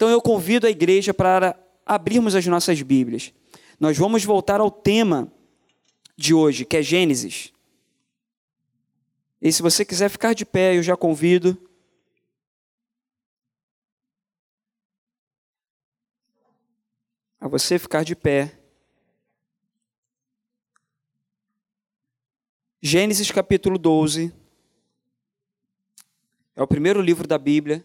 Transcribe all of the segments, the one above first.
Então eu convido a igreja para abrirmos as nossas Bíblias. Nós vamos voltar ao tema de hoje, que é Gênesis. E se você quiser ficar de pé, eu já convido. A você ficar de pé. Gênesis capítulo 12. É o primeiro livro da Bíblia.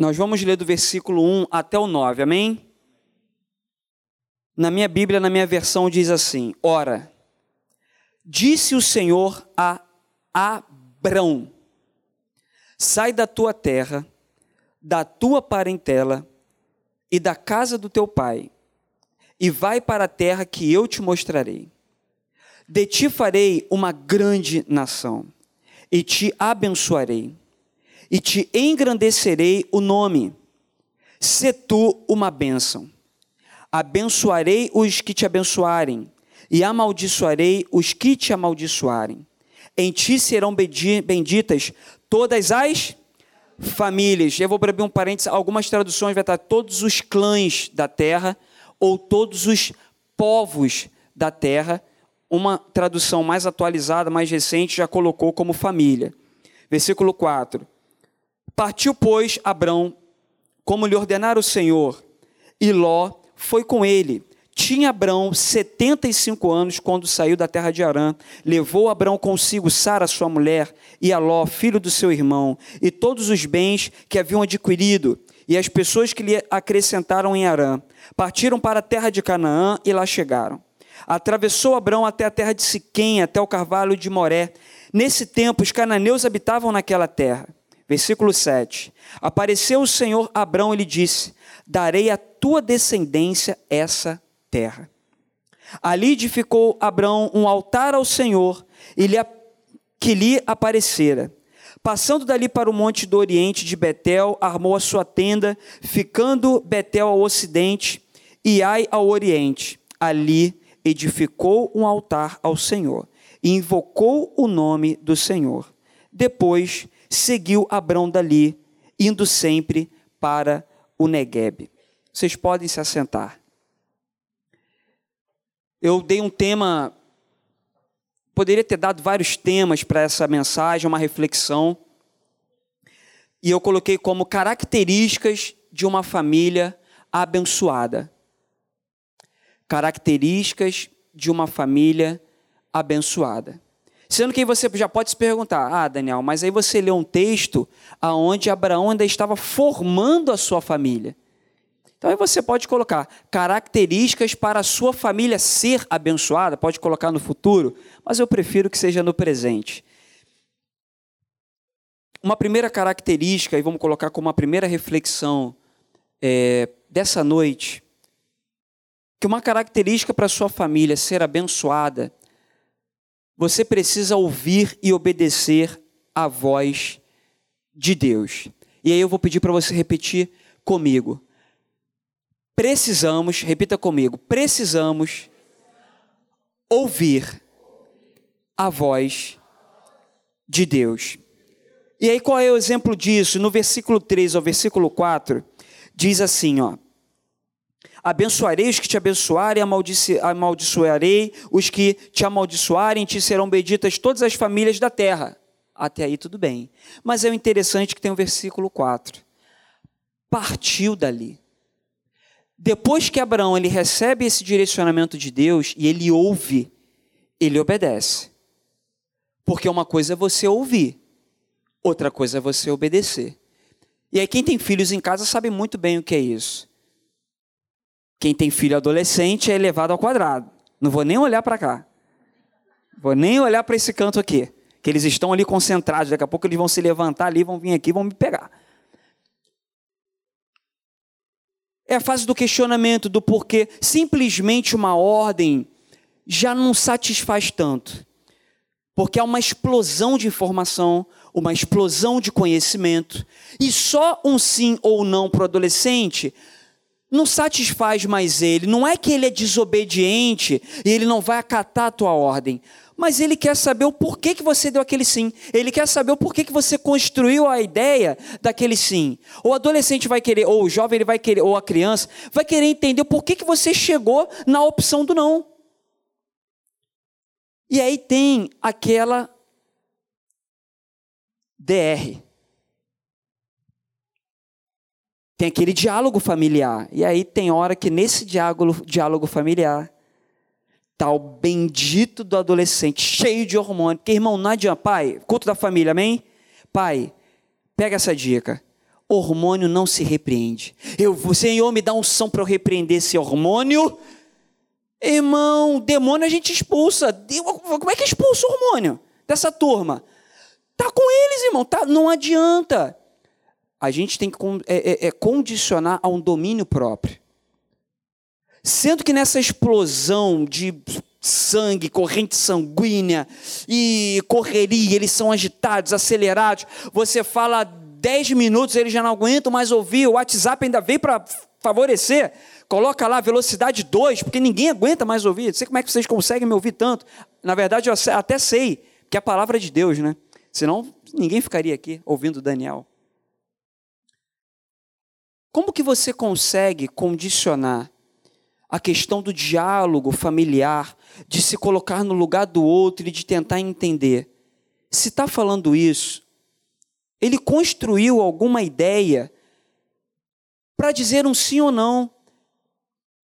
Nós vamos ler do versículo 1 até o 9, amém? Na minha Bíblia, na minha versão, diz assim: Ora, disse o Senhor a Abrão: Sai da tua terra, da tua parentela e da casa do teu pai, e vai para a terra que eu te mostrarei. De ti farei uma grande nação, e te abençoarei e te engrandecerei o nome. Se tu uma bênção. Abençoarei os que te abençoarem, e amaldiçoarei os que te amaldiçoarem. Em ti serão benditas todas as famílias. Eu vou abrir um parênteses, algumas traduções vai estar todos os clãs da terra, ou todos os povos da terra. Uma tradução mais atualizada, mais recente, já colocou como família. Versículo 4. Partiu, pois, Abrão, como lhe ordenara o Senhor, e Ló foi com ele. Tinha Abrão 75 anos quando saiu da terra de Arã. Levou Abrão consigo Sara, sua mulher, e Aló, filho do seu irmão, e todos os bens que haviam adquirido, e as pessoas que lhe acrescentaram em Arã. Partiram para a terra de Canaã e lá chegaram. Atravessou Abrão até a terra de Siquém, até o carvalho de Moré. Nesse tempo, os cananeus habitavam naquela terra. Versículo 7. Apareceu o Senhor a Abrão e lhe disse: Darei à tua descendência essa terra. Ali edificou Abrão um altar ao Senhor que lhe aparecera. Passando dali para o monte do oriente de Betel, armou a sua tenda, ficando Betel ao ocidente e Ai ao oriente. Ali edificou um altar ao Senhor e invocou o nome do Senhor. Depois seguiu Abrão dali, indo sempre para o Negueb. Vocês podem se assentar. Eu dei um tema, poderia ter dado vários temas para essa mensagem, uma reflexão, e eu coloquei como características de uma família abençoada. Características de uma família abençoada. Sendo que você já pode se perguntar: ah, Daniel, mas aí você leu um texto aonde Abraão ainda estava formando a sua família. Então aí você pode colocar características para a sua família ser abençoada, pode colocar no futuro, mas eu prefiro que seja no presente. Uma primeira característica, e vamos colocar como uma primeira reflexão é, dessa noite, que uma característica para a sua família ser abençoada você precisa ouvir e obedecer a voz de Deus. E aí eu vou pedir para você repetir comigo. Precisamos, repita comigo, precisamos ouvir a voz de Deus. E aí qual é o exemplo disso? No versículo 3 ao versículo 4, diz assim, ó: Abençoarei os que te abençoarem, amaldiçoarei os que te amaldiçoarem, te serão benditas todas as famílias da terra. Até aí tudo bem. Mas é o interessante que tem o versículo 4. Partiu dali. Depois que Abraão ele recebe esse direcionamento de Deus e ele ouve, ele obedece. Porque uma coisa é você ouvir, outra coisa é você obedecer. E aí quem tem filhos em casa sabe muito bem o que é isso. Quem tem filho adolescente é elevado ao quadrado. Não vou nem olhar para cá. Vou nem olhar para esse canto aqui. Que eles estão ali concentrados. Daqui a pouco eles vão se levantar ali, vão vir aqui, vão me pegar. É a fase do questionamento do porquê. Simplesmente uma ordem já não satisfaz tanto. Porque há uma explosão de informação, uma explosão de conhecimento. E só um sim ou não para o adolescente não satisfaz mais ele. Não é que ele é desobediente e ele não vai acatar a tua ordem. Mas ele quer saber o porquê que você deu aquele sim. Ele quer saber o porquê que você construiu a ideia daquele sim. O adolescente vai querer, ou o jovem ele vai querer, ou a criança vai querer entender o porquê que você chegou na opção do não. E aí tem aquela DR. Tem aquele diálogo familiar. E aí tem hora que nesse diálogo, diálogo familiar está o bendito do adolescente, cheio de hormônio. Porque, irmão, não adianta. Pai, culto da família, amém? Pai, pega essa dica. Hormônio não se repreende. Eu, Senhor me dá um som para eu repreender esse hormônio. Irmão, demônio a gente expulsa. Como é que expulsa o hormônio dessa turma? Tá com eles, irmão. Tá, não adianta a gente tem que é, é, é condicionar a um domínio próprio. Sendo que nessa explosão de sangue, corrente sanguínea e correria, eles são agitados, acelerados. Você fala 10 minutos, eles já não aguentam mais ouvir. O WhatsApp ainda veio para favorecer. Coloca lá velocidade 2, porque ninguém aguenta mais ouvir. Não sei como é que vocês conseguem me ouvir tanto. Na verdade, eu até sei que é a palavra de Deus, né? Senão, ninguém ficaria aqui ouvindo Daniel. Como que você consegue condicionar a questão do diálogo familiar, de se colocar no lugar do outro e de tentar entender? Se está falando isso, ele construiu alguma ideia para dizer um sim ou não.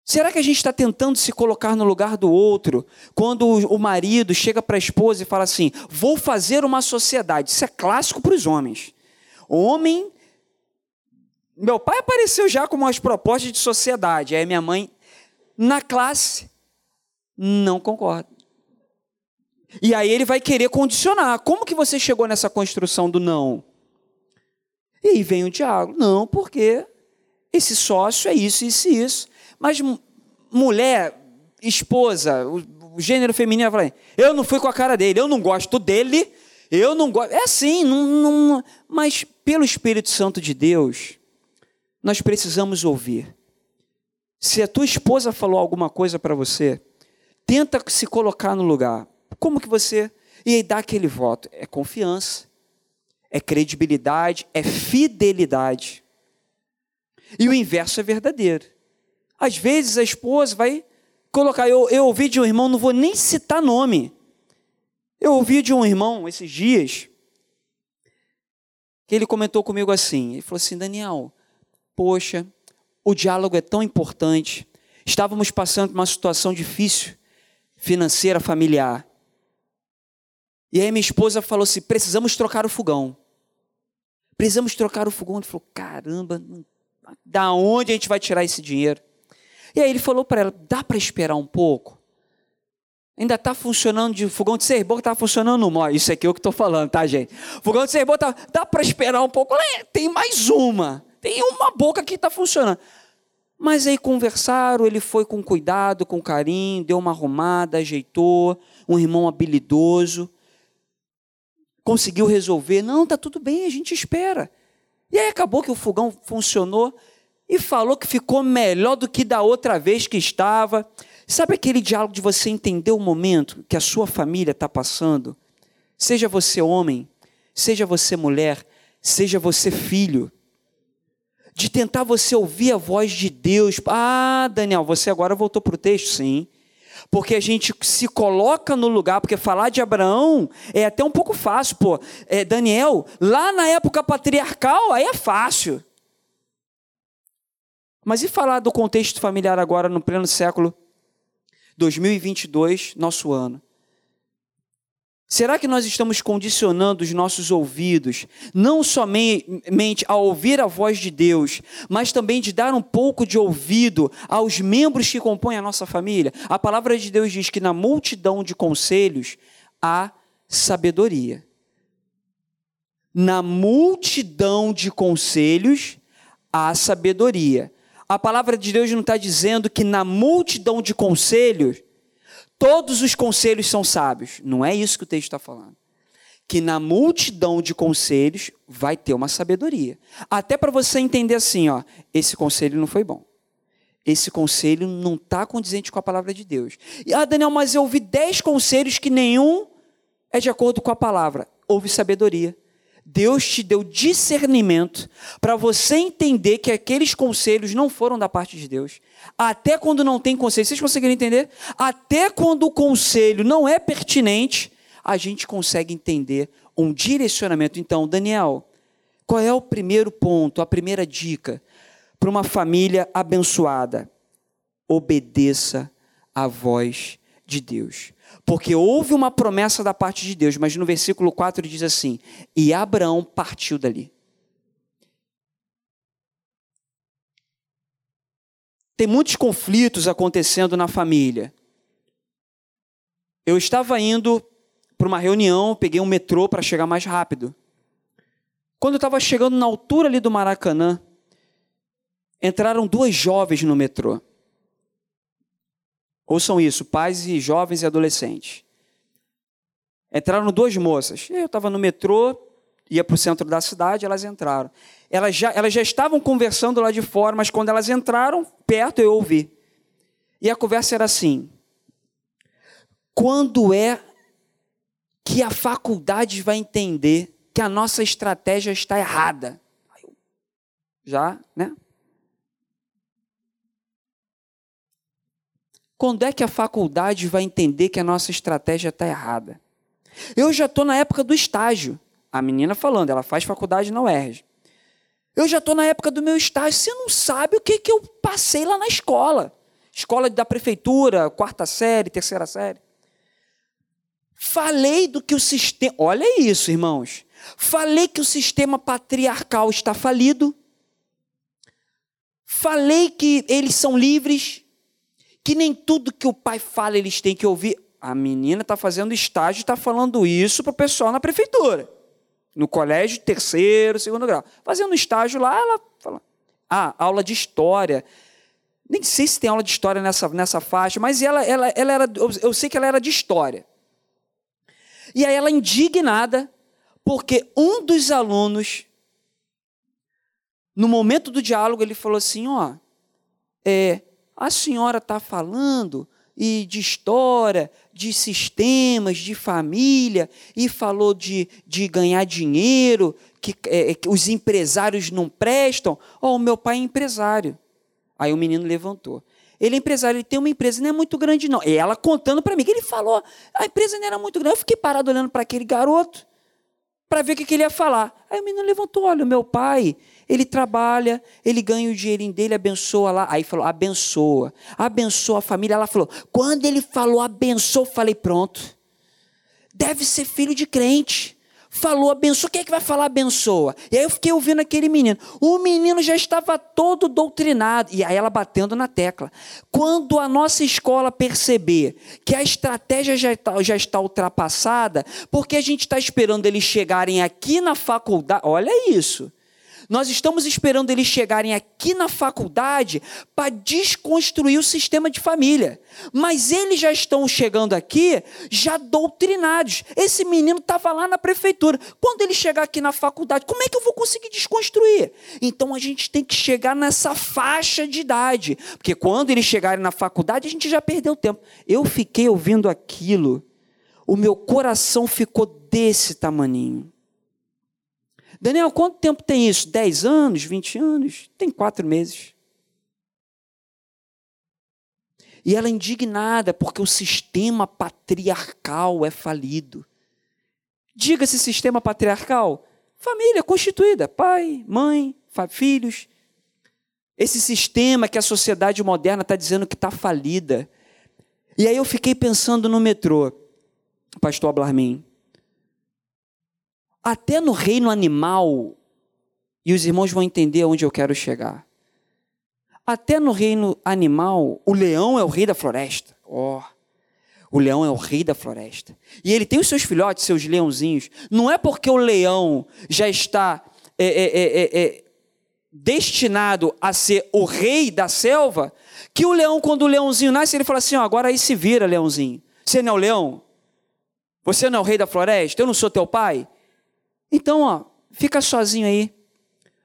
Será que a gente está tentando se colocar no lugar do outro quando o marido chega para a esposa e fala assim: vou fazer uma sociedade? Isso é clássico para os homens. Homem meu pai apareceu já com umas propostas de sociedade. Aí minha mãe, na classe, não concorda. E aí ele vai querer condicionar. Como que você chegou nessa construção do não? E aí vem o diálogo. Não, porque esse sócio é isso, isso e isso. Mas mulher, esposa, o, gênero feminino vai falar, eu não fui com a cara dele, eu não gosto dele, eu não gosto. É assim, não, não, mas pelo Espírito Santo de Deus, nós precisamos ouvir. Se a tua esposa falou alguma coisa para você, tenta se colocar no lugar. Como que você e aí dá aquele voto? É confiança, é credibilidade, é fidelidade. E o inverso é verdadeiro. Às vezes a esposa vai colocar. Eu, eu ouvi de um irmão, não vou nem citar nome. Eu ouvi de um irmão esses dias que ele comentou comigo assim: ele falou assim, Daniel, Poxa, o diálogo é tão importante. Estávamos passando por uma situação difícil, financeira, familiar. E aí minha esposa falou assim: precisamos trocar o fogão. Precisamos trocar o fogão. Ele falou: caramba, da onde a gente vai tirar esse dinheiro? E aí ele falou para ela: dá para esperar um pouco? Ainda está funcionando de fogão de serboco, está funcionando no Isso aqui é o que estou falando, tá, gente? Fogão de serboco, tá, dá para esperar um pouco? Tem mais uma. Tem uma boca que está funcionando. Mas aí conversaram, ele foi com cuidado, com carinho, deu uma arrumada, ajeitou, um irmão habilidoso, conseguiu resolver. Não, tá tudo bem, a gente espera. E aí acabou que o fogão funcionou e falou que ficou melhor do que da outra vez que estava. Sabe aquele diálogo de você entender o momento que a sua família está passando? Seja você homem, seja você mulher, seja você filho de tentar você ouvir a voz de Deus. Ah, Daniel, você agora voltou para o texto? Sim. Porque a gente se coloca no lugar, porque falar de Abraão é até um pouco fácil, pô. É, Daniel, lá na época patriarcal, aí é fácil. Mas e falar do contexto familiar agora, no pleno século 2022, nosso ano? Será que nós estamos condicionando os nossos ouvidos, não somente a ouvir a voz de Deus, mas também de dar um pouco de ouvido aos membros que compõem a nossa família? A palavra de Deus diz que na multidão de conselhos há sabedoria. Na multidão de conselhos há sabedoria. A palavra de Deus não está dizendo que na multidão de conselhos todos os conselhos são sábios. Não é isso que o texto está falando. Que na multidão de conselhos vai ter uma sabedoria. Até para você entender assim, ó, esse conselho não foi bom. esse conselho não está condizente com a palavra de Deus. E, ah, Daniel, mas eu ouvi dez conselhos que nenhum é de acordo com a palavra. Houve sabedoria. Deus te deu discernimento para você entender que aqueles conselhos não foram da parte de Deus. Até quando não tem conselho, vocês conseguiram entender? Até quando o conselho não é pertinente, a gente consegue entender um direcionamento. Então, Daniel, qual é o primeiro ponto, a primeira dica? para uma família abençoada. Obedeça à voz de Deus. Porque houve uma promessa da parte de Deus, mas no versículo 4 diz assim: E Abraão partiu dali. Tem muitos conflitos acontecendo na família. Eu estava indo para uma reunião, peguei um metrô para chegar mais rápido. Quando eu estava chegando na altura ali do Maracanã, entraram duas jovens no metrô. Ouçam isso, pais e jovens e adolescentes. Entraram duas moças. Eu estava no metrô, ia para o centro da cidade, elas entraram. Elas já, elas já estavam conversando lá de fora, mas quando elas entraram, perto eu ouvi. E a conversa era assim: quando é que a faculdade vai entender que a nossa estratégia está errada? Já, né? Quando é que a faculdade vai entender que a nossa estratégia está errada? Eu já estou na época do estágio. A menina falando, ela faz faculdade na UERJ. Eu já estou na época do meu estágio. Você não sabe o que, que eu passei lá na escola. Escola da prefeitura, quarta série, terceira série. Falei do que o sistema. Olha isso, irmãos. Falei que o sistema patriarcal está falido. Falei que eles são livres que nem tudo que o pai fala eles têm que ouvir. A menina está fazendo estágio está falando isso para o pessoal na prefeitura, no colégio terceiro, segundo grau. Fazendo estágio lá, ela fala. Ah, aula de história. Nem sei se tem aula de história nessa, nessa faixa, mas ela, ela, ela era, eu sei que ela era de história. E aí ela indignada, porque um dos alunos, no momento do diálogo, ele falou assim: ó, é, a senhora está falando e de história, de sistemas, de família, e falou de, de ganhar dinheiro, que, é, que os empresários não prestam. Ó, oh, o meu pai é empresário. Aí o menino levantou. Ele é empresário, ele tem uma empresa, não é muito grande, não. E ela contando para mim que ele falou, a empresa não era muito grande. Eu fiquei parado olhando para aquele garoto para ver o que, que ele ia falar. Aí o menino levantou: olha, meu pai, ele trabalha, ele ganha o dinheirinho dele, abençoa lá. Aí falou, abençoa, abençoa a família. Ela falou, quando ele falou abençoa, falei, pronto. Deve ser filho de crente. Falou abençoa, quem é que vai falar abençoa? E aí eu fiquei ouvindo aquele menino. O menino já estava todo doutrinado. E aí ela batendo na tecla. Quando a nossa escola perceber que a estratégia já está, já está ultrapassada, porque a gente está esperando eles chegarem aqui na faculdade. Olha isso. Nós estamos esperando eles chegarem aqui na faculdade para desconstruir o sistema de família. Mas eles já estão chegando aqui já doutrinados. Esse menino estava lá na prefeitura. Quando ele chegar aqui na faculdade, como é que eu vou conseguir desconstruir? Então a gente tem que chegar nessa faixa de idade. Porque quando eles chegarem na faculdade, a gente já perdeu tempo. Eu fiquei ouvindo aquilo, o meu coração ficou desse tamaninho. Daniel, quanto tempo tem isso? 10 anos, 20 anos? Tem quatro meses. E ela é indignada porque o sistema patriarcal é falido. Diga esse sistema patriarcal: família constituída, pai, mãe, filhos. Esse sistema que a sociedade moderna está dizendo que está falida. E aí eu fiquei pensando no metrô, pastor Ablarmin. Até no reino animal, e os irmãos vão entender onde eu quero chegar. Até no reino animal, o leão é o rei da floresta. Ó, oh, o leão é o rei da floresta. E ele tem os seus filhotes, seus leãozinhos. Não é porque o leão já está é, é, é, é destinado a ser o rei da selva, que o leão, quando o leãozinho nasce, ele fala assim: agora aí se vira, leãozinho. Você não é o leão? Você não é o rei da floresta? Eu não sou teu pai? Então, ó, fica sozinho aí.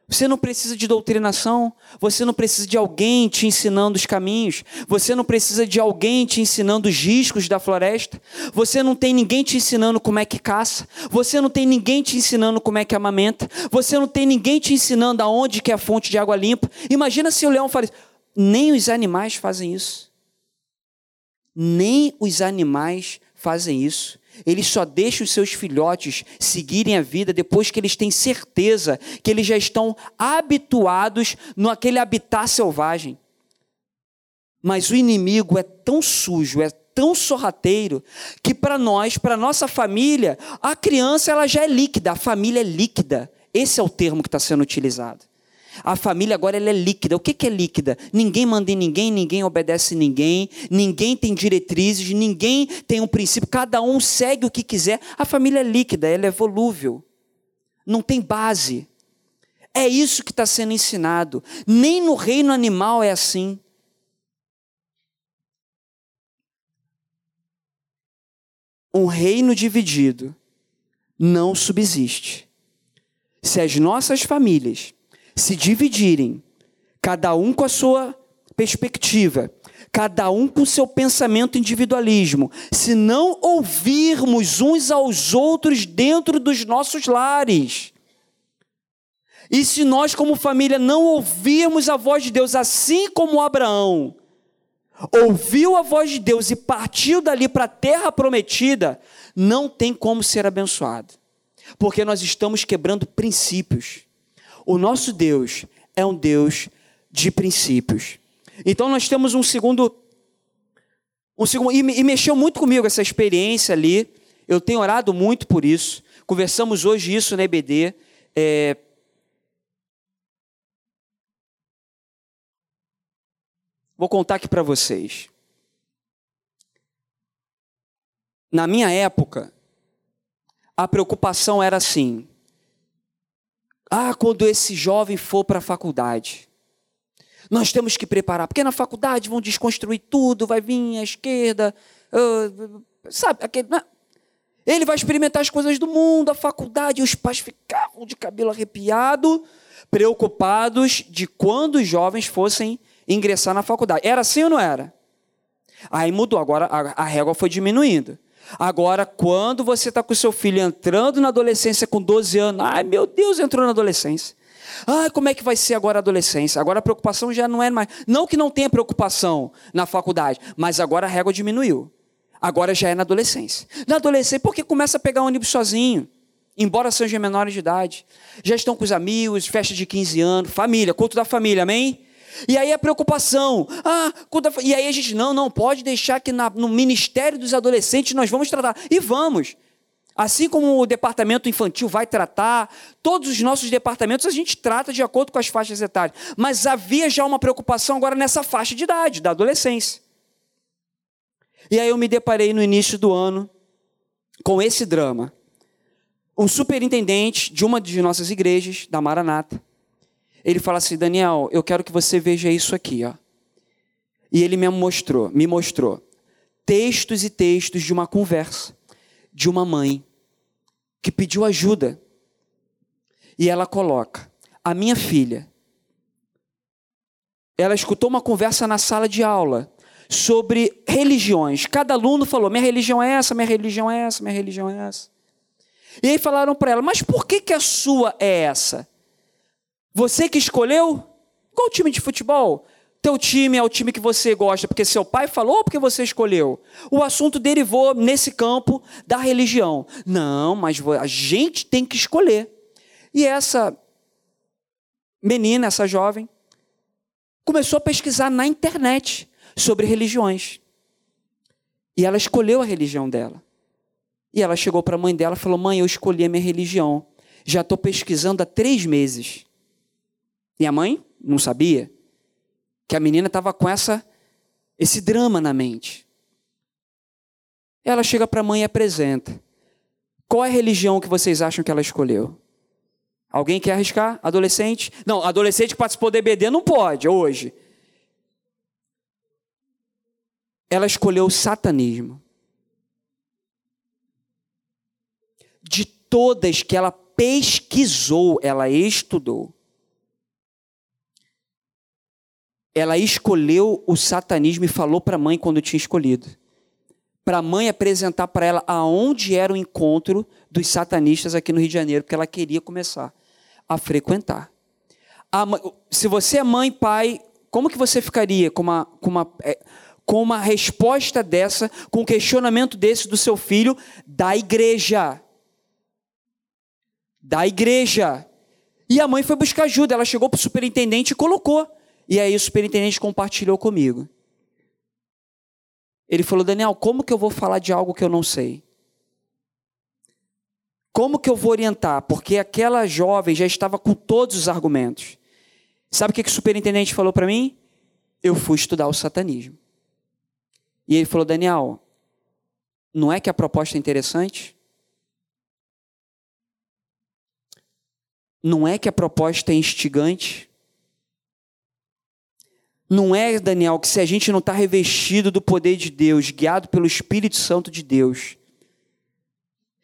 Você não precisa de doutrinação, você não precisa de alguém te ensinando os caminhos, você não precisa de alguém te ensinando os riscos da floresta, você não tem ninguém te ensinando como é que caça, você não tem ninguém te ensinando como é que amamenta, você não tem ninguém te ensinando aonde que é a fonte de água limpa. Imagina se o leão falasse, nem os animais fazem isso. Nem os animais fazem isso. Eles só deixam os seus filhotes seguirem a vida depois que eles têm certeza que eles já estão habituados naquele habitat selvagem. Mas o inimigo é tão sujo, é tão sorrateiro, que para nós, para nossa família, a criança ela já é líquida, a família é líquida. Esse é o termo que está sendo utilizado. A família agora ela é líquida. O que, que é líquida? Ninguém manda em ninguém, ninguém obedece ninguém, ninguém tem diretrizes, ninguém tem um princípio, cada um segue o que quiser. A família é líquida, ela é volúvel, não tem base. É isso que está sendo ensinado. Nem no reino animal é assim. Um reino dividido não subsiste. Se as nossas famílias se dividirem, cada um com a sua perspectiva, cada um com o seu pensamento individualismo, se não ouvirmos uns aos outros dentro dos nossos lares, e se nós, como família, não ouvirmos a voz de Deus, assim como Abraão ouviu a voz de Deus e partiu dali para a terra prometida, não tem como ser abençoado, porque nós estamos quebrando princípios. O nosso Deus é um Deus de princípios. Então nós temos um segundo. Um segundo e, e mexeu muito comigo essa experiência ali. Eu tenho orado muito por isso. Conversamos hoje isso na EBD. É, Vou contar aqui para vocês. Na minha época, a preocupação era assim: ah, quando esse jovem for para a faculdade, nós temos que preparar, porque na faculdade vão desconstruir tudo, vai vir a esquerda, uh, sabe? Aquele, né? Ele vai experimentar as coisas do mundo, a faculdade, e os pais ficavam de cabelo arrepiado, preocupados de quando os jovens fossem ingressar na faculdade. Era assim ou não era? Aí mudou, agora a, a régua foi diminuindo. Agora, quando você está com seu filho entrando na adolescência com 12 anos, ai meu Deus, entrou na adolescência. Ai, como é que vai ser agora a adolescência? Agora a preocupação já não é mais. Não que não tenha preocupação na faculdade, mas agora a régua diminuiu. Agora já é na adolescência. Na adolescência, porque começa a pegar ônibus sozinho, embora sejam menores de idade. Já estão com os amigos, festa de 15 anos, família, culto da família, amém? E aí a preocupação. Ah, e aí a gente, não, não, pode deixar que na, no Ministério dos Adolescentes nós vamos tratar. E vamos. Assim como o departamento infantil vai tratar, todos os nossos departamentos a gente trata de acordo com as faixas etárias. Mas havia já uma preocupação agora nessa faixa de idade, da adolescência. E aí eu me deparei no início do ano com esse drama. Um superintendente de uma de nossas igrejas, da Maranata, ele fala assim: Daniel, eu quero que você veja isso aqui, ó. E ele me mostrou, me mostrou textos e textos de uma conversa de uma mãe que pediu ajuda. E ela coloca: A minha filha, ela escutou uma conversa na sala de aula sobre religiões. Cada aluno falou: Minha religião é essa, minha religião é essa, minha religião é essa. E aí falaram para ela: Mas por que, que a sua é essa? Você que escolheu? Qual time de futebol? Teu time é o time que você gosta porque seu pai falou ou porque você escolheu? O assunto derivou nesse campo da religião. Não, mas a gente tem que escolher. E essa menina, essa jovem, começou a pesquisar na internet sobre religiões. E ela escolheu a religião dela. E ela chegou para a mãe dela e falou: Mãe, eu escolhi a minha religião. Já estou pesquisando há três meses. E a mãe não sabia que a menina estava com essa esse drama na mente. Ela chega para a mãe e apresenta. Qual é a religião que vocês acham que ela escolheu? Alguém quer arriscar? Adolescente? Não, adolescente que participou do EBD não pode hoje. Ela escolheu o satanismo. De todas que ela pesquisou, ela estudou ela escolheu o satanismo e falou para a mãe quando tinha escolhido. Para a mãe apresentar para ela aonde era o encontro dos satanistas aqui no Rio de Janeiro, porque ela queria começar a frequentar. A, se você é mãe, pai, como que você ficaria com uma, com uma, é, com uma resposta dessa, com um questionamento desse do seu filho da igreja? Da igreja. E a mãe foi buscar ajuda, ela chegou para o superintendente e colocou. E aí o superintendente compartilhou comigo. Ele falou: Daniel, como que eu vou falar de algo que eu não sei? Como que eu vou orientar? Porque aquela jovem já estava com todos os argumentos. Sabe o que, que o superintendente falou para mim? Eu fui estudar o satanismo. E ele falou: Daniel, não é que a proposta é interessante? Não é que a proposta é instigante? Não é, Daniel, que se a gente não está revestido do poder de Deus, guiado pelo Espírito Santo de Deus,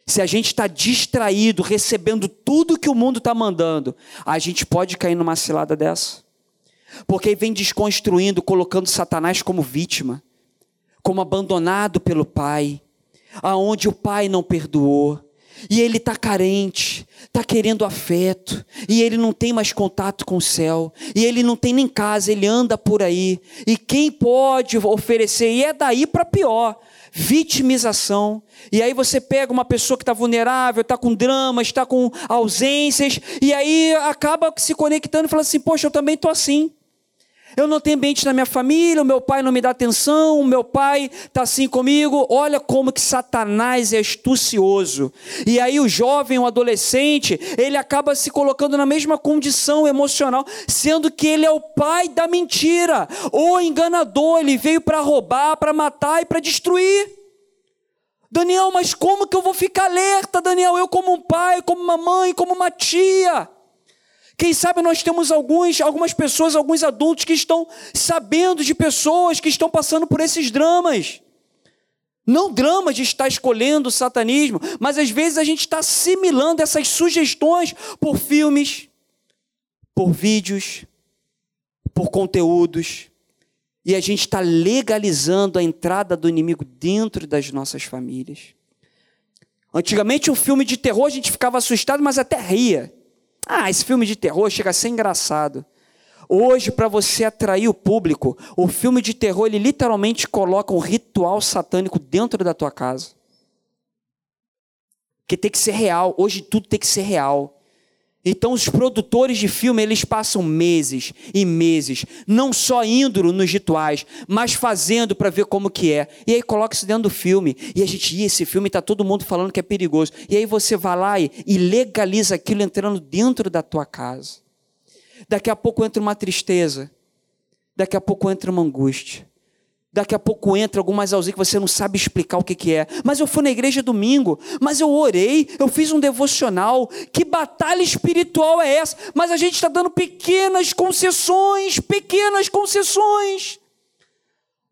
se a gente está distraído, recebendo tudo que o mundo está mandando, a gente pode cair numa cilada dessa. Porque vem desconstruindo, colocando Satanás como vítima, como abandonado pelo pai, aonde o pai não perdoou, e ele está carente, está querendo afeto, e ele não tem mais contato com o céu, e ele não tem nem casa, ele anda por aí, e quem pode oferecer, e é daí para pior, vitimização. E aí você pega uma pessoa que está vulnerável, está com dramas, está com ausências, e aí acaba se conectando e fala assim: Poxa, eu também estou assim. Eu não tenho ambiente na minha família, o meu pai não me dá atenção, o meu pai está assim comigo. Olha como que Satanás é astucioso. E aí o jovem, o adolescente, ele acaba se colocando na mesma condição emocional, sendo que ele é o pai da mentira. O enganador, ele veio para roubar, para matar e para destruir. Daniel, mas como que eu vou ficar alerta, Daniel? Eu como um pai, como uma mãe, como uma tia. Quem sabe nós temos alguns, algumas pessoas, alguns adultos que estão sabendo de pessoas que estão passando por esses dramas. Não dramas de estar escolhendo o satanismo, mas às vezes a gente está assimilando essas sugestões por filmes, por vídeos, por conteúdos, e a gente está legalizando a entrada do inimigo dentro das nossas famílias. Antigamente, um filme de terror a gente ficava assustado, mas até ria. Ah, esse filme de terror chega a ser engraçado. Hoje, para você atrair o público, o filme de terror ele literalmente coloca um ritual satânico dentro da tua casa. Que tem que ser real. Hoje tudo tem que ser real. Então os produtores de filme, eles passam meses e meses, não só indo nos rituais, mas fazendo para ver como que é. E aí coloca isso dentro do filme. E a gente, esse filme está todo mundo falando que é perigoso. E aí você vai lá e, e legaliza aquilo entrando dentro da tua casa. Daqui a pouco entra uma tristeza. Daqui a pouco entra uma angústia. Daqui a pouco entra algumas ausências que você não sabe explicar o que, que é. Mas eu fui na igreja domingo, mas eu orei, eu fiz um devocional. Que batalha espiritual é essa? Mas a gente está dando pequenas concessões, pequenas concessões.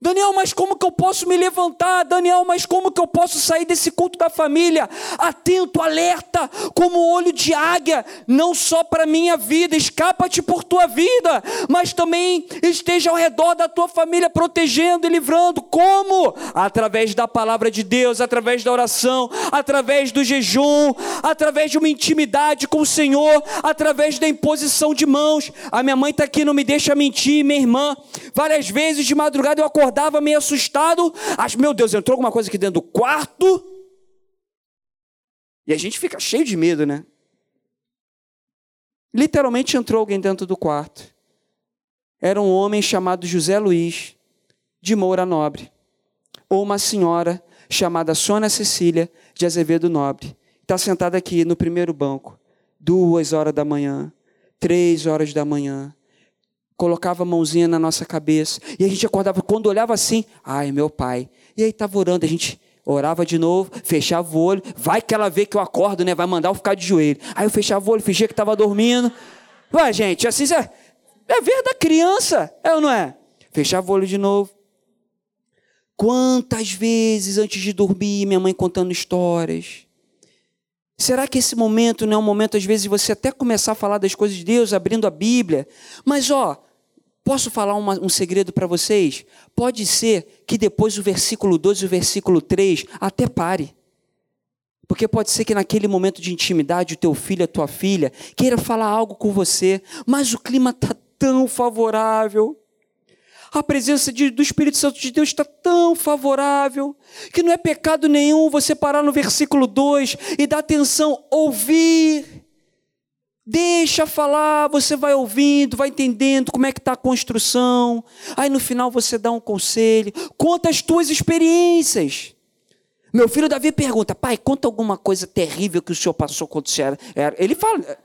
Daniel, mas como que eu posso me levantar? Daniel, mas como que eu posso sair desse culto da família? Atento, alerta, como olho de águia, não só para minha vida, escapa-te por tua vida, mas também esteja ao redor da tua família, protegendo e livrando. Como? Através da palavra de Deus, através da oração, através do jejum, através de uma intimidade com o Senhor, através da imposição de mãos. A minha mãe está aqui, não me deixa mentir, minha irmã. Várias vezes de madrugada eu acordava acordava meio assustado. Acho, meu Deus, entrou alguma coisa aqui dentro do quarto. E a gente fica cheio de medo, né? Literalmente entrou alguém dentro do quarto. Era um homem chamado José Luiz, de Moura Nobre. Ou uma senhora chamada Sônia Cecília, de Azevedo Nobre. Está sentada aqui no primeiro banco. Duas horas da manhã, três horas da manhã, colocava a mãozinha na nossa cabeça, e a gente acordava, quando olhava assim, ai, meu pai. E aí estava orando, a gente orava de novo, fechava o olho, vai que ela vê que eu acordo, né? Vai mandar eu ficar de joelho. Aí eu fechava o olho, fingia que estava dormindo. Ué, gente, assim é, é ver da criança, é ou não é? Fechava o olho de novo. Quantas vezes antes de dormir, minha mãe contando histórias. Será que esse momento não é um momento, às vezes, de você até começar a falar das coisas de Deus, abrindo a Bíblia? Mas, ó, Posso falar uma, um segredo para vocês? Pode ser que depois o versículo 2 e o versículo 3 até pare. Porque pode ser que naquele momento de intimidade o teu filho, a tua filha, queira falar algo com você, mas o clima está tão favorável. A presença de, do Espírito Santo de Deus está tão favorável que não é pecado nenhum você parar no versículo 2 e dar atenção, ouvir Deixa falar, você vai ouvindo, vai entendendo como é que está a construção. Aí no final você dá um conselho, conta as tuas experiências. Meu filho Davi pergunta, pai, conta alguma coisa terrível que o senhor passou quando você era. Ele fala,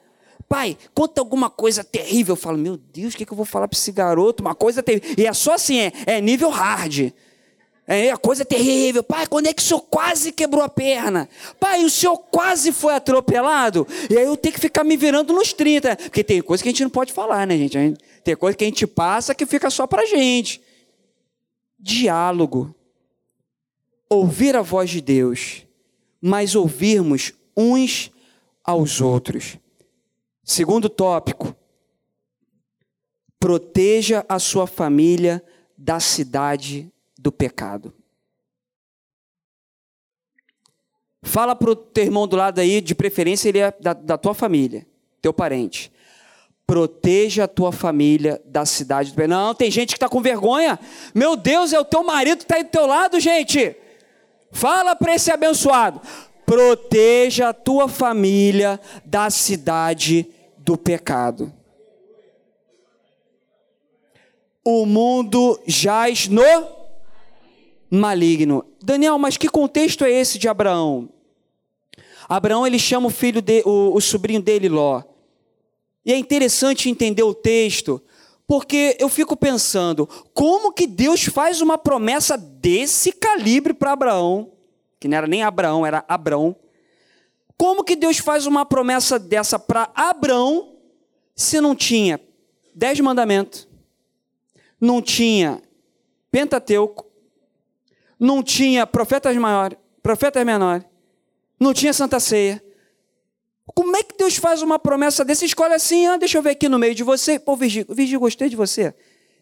pai, conta alguma coisa terrível. Eu falo, meu Deus, o que, que eu vou falar para esse garoto? Uma coisa terrível. E é só assim, é, é nível hard. É a coisa terrível. Pai, quando é que o senhor quase quebrou a perna? Pai, o senhor quase foi atropelado? E aí eu tenho que ficar me virando nos 30. Porque tem coisa que a gente não pode falar, né, gente? Tem coisa que a gente passa que fica só pra gente. Diálogo. Ouvir a voz de Deus, mas ouvirmos uns aos outros. Segundo tópico. Proteja a sua família da cidade do pecado. Fala para o teu irmão do lado aí, de preferência ele é da, da tua família, teu parente. Proteja a tua família da cidade do pecado. Não, tem gente que está com vergonha. Meu Deus, é o teu marido que está aí do teu lado, gente. Fala para esse abençoado. Proteja a tua família da cidade do pecado. O mundo jaz no maligno. Daniel, mas que contexto é esse de Abraão? Abraão ele chama o filho de, o, o sobrinho dele Ló. E é interessante entender o texto, porque eu fico pensando, como que Deus faz uma promessa desse calibre para Abraão, que não era nem Abraão, era Abrão. Como que Deus faz uma promessa dessa para Abraão se não tinha dez mandamentos, não tinha Pentateuco, não tinha profetas maiores, profetas menores, não tinha Santa Ceia. Como é que Deus faz uma promessa desse? Escolhe assim, ah, deixa eu ver aqui no meio de você. Pô, Virgílio, Virgílio, gostei de você.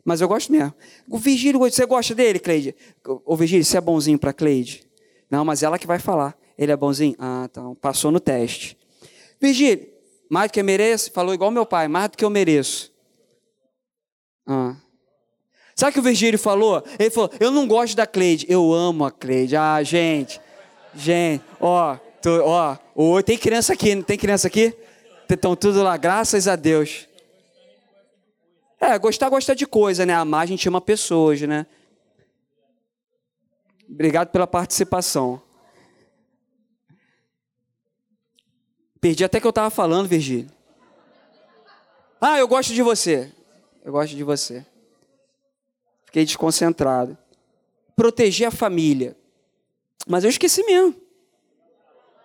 Mas eu gosto mesmo. O Virgílio, você gosta dele, Cleide? Ô, Virgílio, você é bonzinho para Cleide? Não, mas ela que vai falar. Ele é bonzinho? Ah, então, passou no teste. Virgílio, mais do que eu mereço? Falou igual meu pai, mais do que eu mereço. Ah. Sabe o que o Virgílio falou? Ele falou: Eu não gosto da Cleide, eu amo a Cleide. Ah, gente, gente, ó, tô, ó, ó, tem criança aqui, não tem criança aqui? Estão tudo lá, graças a Deus. É, gostar, gostar de coisa, né? Amar, a gente ama pessoas, né? Obrigado pela participação. Perdi até que eu estava falando, Virgílio. Ah, eu gosto de você. Eu gosto de você. Fiquei desconcentrado. Proteger a família. Mas eu esqueci mesmo.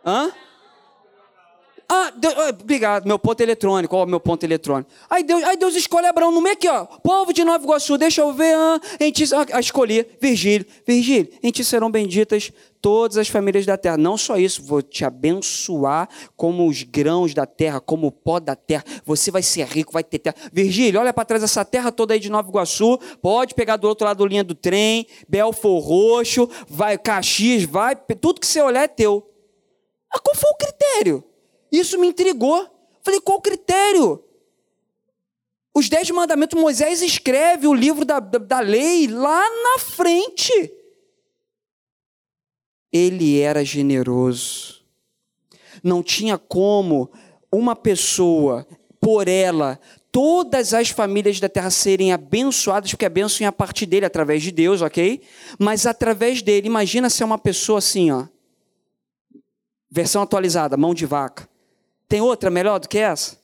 Hã? Ah, Deus, obrigado, meu ponto eletrônico. O meu ponto eletrônico? Aí Deus, aí Deus escolhe Abraão no meio aqui, ó. Povo de Nova Iguaçu, deixa eu ver. Ah, em ti, ah, escolhi Virgílio. Virgílio, em ti serão benditas todas as famílias da terra. Não só isso, vou te abençoar como os grãos da terra, como o pó da terra. Você vai ser rico, vai ter terra. Virgílio, olha para trás essa terra toda aí de Nova Iguaçu. Pode pegar do outro lado da linha do trem, Belfor Roxo, vai Caxias, vai. Tudo que você olhar é teu. Mas qual foi o critério? Isso me intrigou. Falei, qual o critério? Os Dez Mandamentos, Moisés escreve o livro da, da, da lei lá na frente ele era generoso. Não tinha como uma pessoa, por ela, todas as famílias da terra serem abençoadas, porque a é a partir dele, através de Deus, ok? Mas através dele, imagina ser uma pessoa assim, ó. Versão atualizada, mão de vaca. Tem outra melhor do que essa?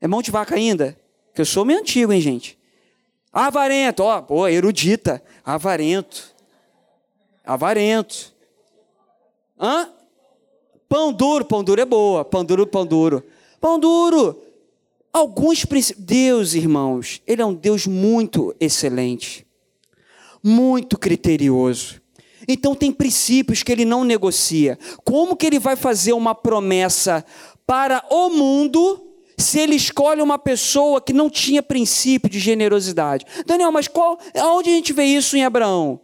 É mão de vaca ainda? Que eu sou meio antigo, hein, gente? Avarento, ó, pô, erudita. Avarento. Avarento. Hã? Pão duro, pão duro é boa. Pão duro, pão duro. Pão duro. Alguns princípios. Deus, irmãos, Ele é um Deus muito excelente, muito criterioso. Então tem princípios que ele não negocia. Como que ele vai fazer uma promessa para o mundo se ele escolhe uma pessoa que não tinha princípio de generosidade. Daniel, mas qual, aonde a gente vê isso em Abraão?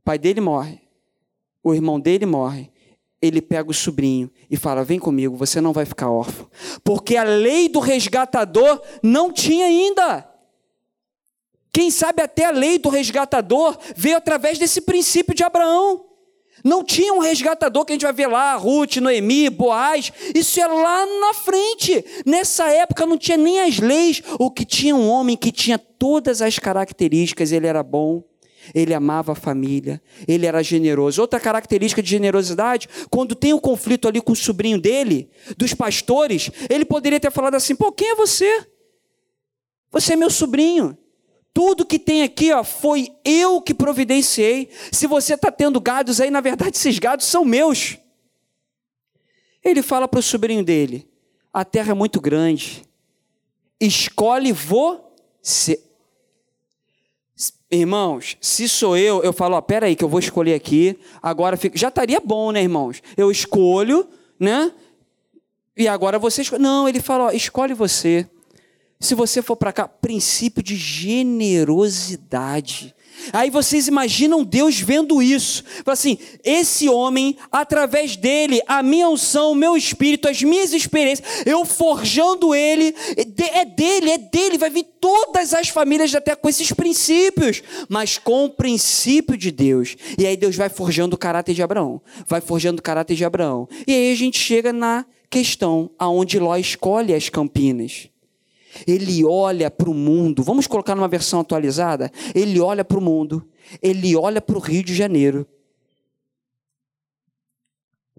O pai dele morre, o irmão dele morre, ele pega o sobrinho e fala: Vem comigo, você não vai ficar órfão. Porque a lei do resgatador não tinha ainda. Quem sabe até a lei do resgatador veio através desse princípio de Abraão. Não tinha um resgatador que a gente vai ver lá, Ruth, Noemi, Boaz. Isso é lá na frente. Nessa época não tinha nem as leis. O que tinha um homem que tinha todas as características, ele era bom, ele amava a família, ele era generoso. Outra característica de generosidade, quando tem um conflito ali com o sobrinho dele, dos pastores, ele poderia ter falado assim: pô, quem é você? Você é meu sobrinho. Tudo que tem aqui ó, foi eu que providenciei. Se você está tendo gados aí, na verdade, esses gados são meus. Ele fala para o sobrinho dele: a terra é muito grande. Escolhe você. Irmãos, se sou eu, eu falo, ó, peraí, que eu vou escolher aqui, agora fica... já estaria bom, né, irmãos? Eu escolho, né? E agora você escolhe. Não, ele fala, ó, escolhe você. Se você for para cá, princípio de generosidade. Aí vocês imaginam Deus vendo isso. Fala assim: esse homem, através dele, a minha unção, o meu espírito, as minhas experiências, eu forjando ele, é dele, é dele, vai vir todas as famílias até com esses princípios, mas com o princípio de Deus. E aí Deus vai forjando o caráter de Abraão, vai forjando o caráter de Abraão. E aí a gente chega na questão aonde Ló escolhe as campinas. Ele olha para o mundo, vamos colocar numa versão atualizada? Ele olha para o mundo, ele olha para o Rio de Janeiro.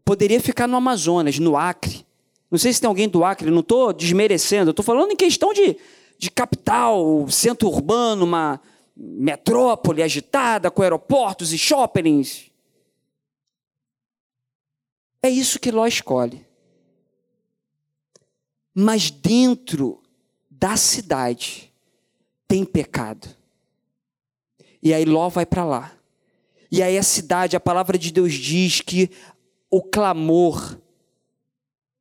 Poderia ficar no Amazonas, no Acre. Não sei se tem alguém do Acre, não estou desmerecendo, estou falando em questão de, de capital, centro urbano, uma metrópole agitada, com aeroportos e shoppings. É isso que Ló escolhe. Mas dentro da cidade tem pecado. E aí Ló vai para lá. E aí a cidade, a palavra de Deus diz que o clamor,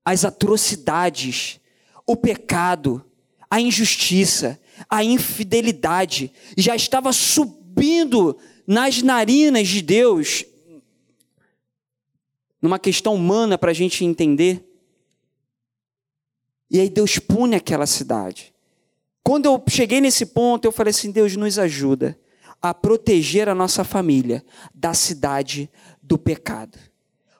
as atrocidades, o pecado, a injustiça, a infidelidade já estava subindo nas narinas de Deus, numa questão humana para a gente entender. E aí Deus pune aquela cidade. Quando eu cheguei nesse ponto, eu falei assim: Deus nos ajuda a proteger a nossa família da cidade do pecado.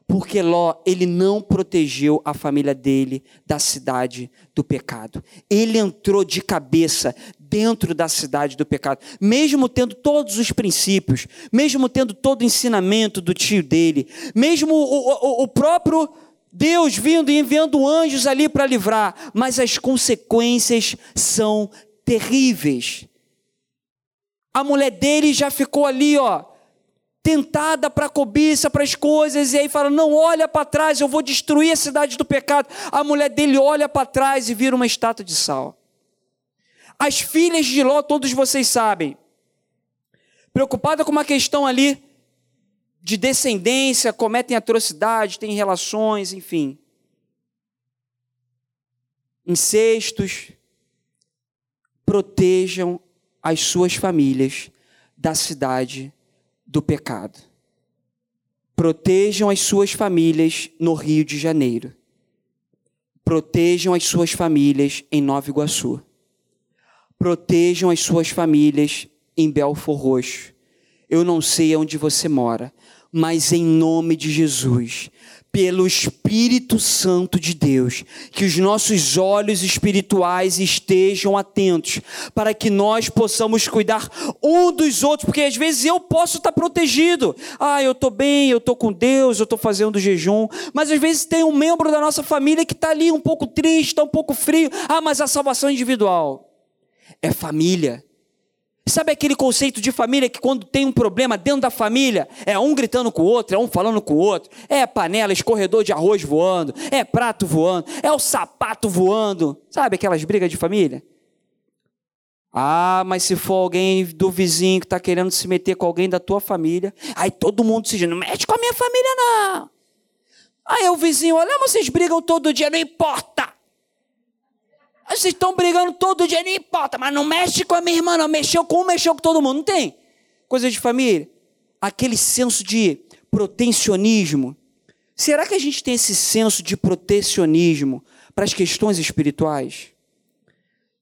Porque Ló, ele não protegeu a família dele da cidade do pecado. Ele entrou de cabeça dentro da cidade do pecado, mesmo tendo todos os princípios, mesmo tendo todo o ensinamento do tio dele, mesmo o, o, o próprio Deus vindo e enviando anjos ali para livrar, mas as consequências são terríveis. A mulher dele já ficou ali, ó, tentada para a cobiça, para as coisas, e aí fala: Não, olha para trás, eu vou destruir a cidade do pecado. A mulher dele olha para trás e vira uma estátua de sal. As filhas de Ló, todos vocês sabem, preocupada com uma questão ali de descendência, cometem atrocidades, têm relações, enfim. Incestos. Protejam as suas famílias da cidade do pecado. Protejam as suas famílias no Rio de Janeiro. Protejam as suas famílias em Nova Iguaçu. Protejam as suas famílias em Belfor Roxo. Eu não sei onde você mora, mas em nome de Jesus, pelo Espírito Santo de Deus, que os nossos olhos espirituais estejam atentos, para que nós possamos cuidar um dos outros, porque às vezes eu posso estar protegido. Ah, eu estou bem, eu estou com Deus, eu estou fazendo jejum, mas às vezes tem um membro da nossa família que está ali um pouco triste, está um pouco frio. Ah, mas a salvação é individual é família. Sabe aquele conceito de família que quando tem um problema dentro da família, é um gritando com o outro, é um falando com o outro, é panela, escorredor de arroz voando, é prato voando, é o sapato voando. Sabe aquelas brigas de família? Ah, mas se for alguém do vizinho que está querendo se meter com alguém da tua família, aí todo mundo se diz, não mete com a minha família não. Aí o vizinho, olha, vocês brigam todo dia, não importa. Vocês estão brigando todo dia, não importa, mas não mexe com a minha irmã, não. Mexeu com um, mexeu com todo mundo. Não tem. Coisa de família. Aquele senso de protecionismo. Será que a gente tem esse senso de protecionismo para as questões espirituais?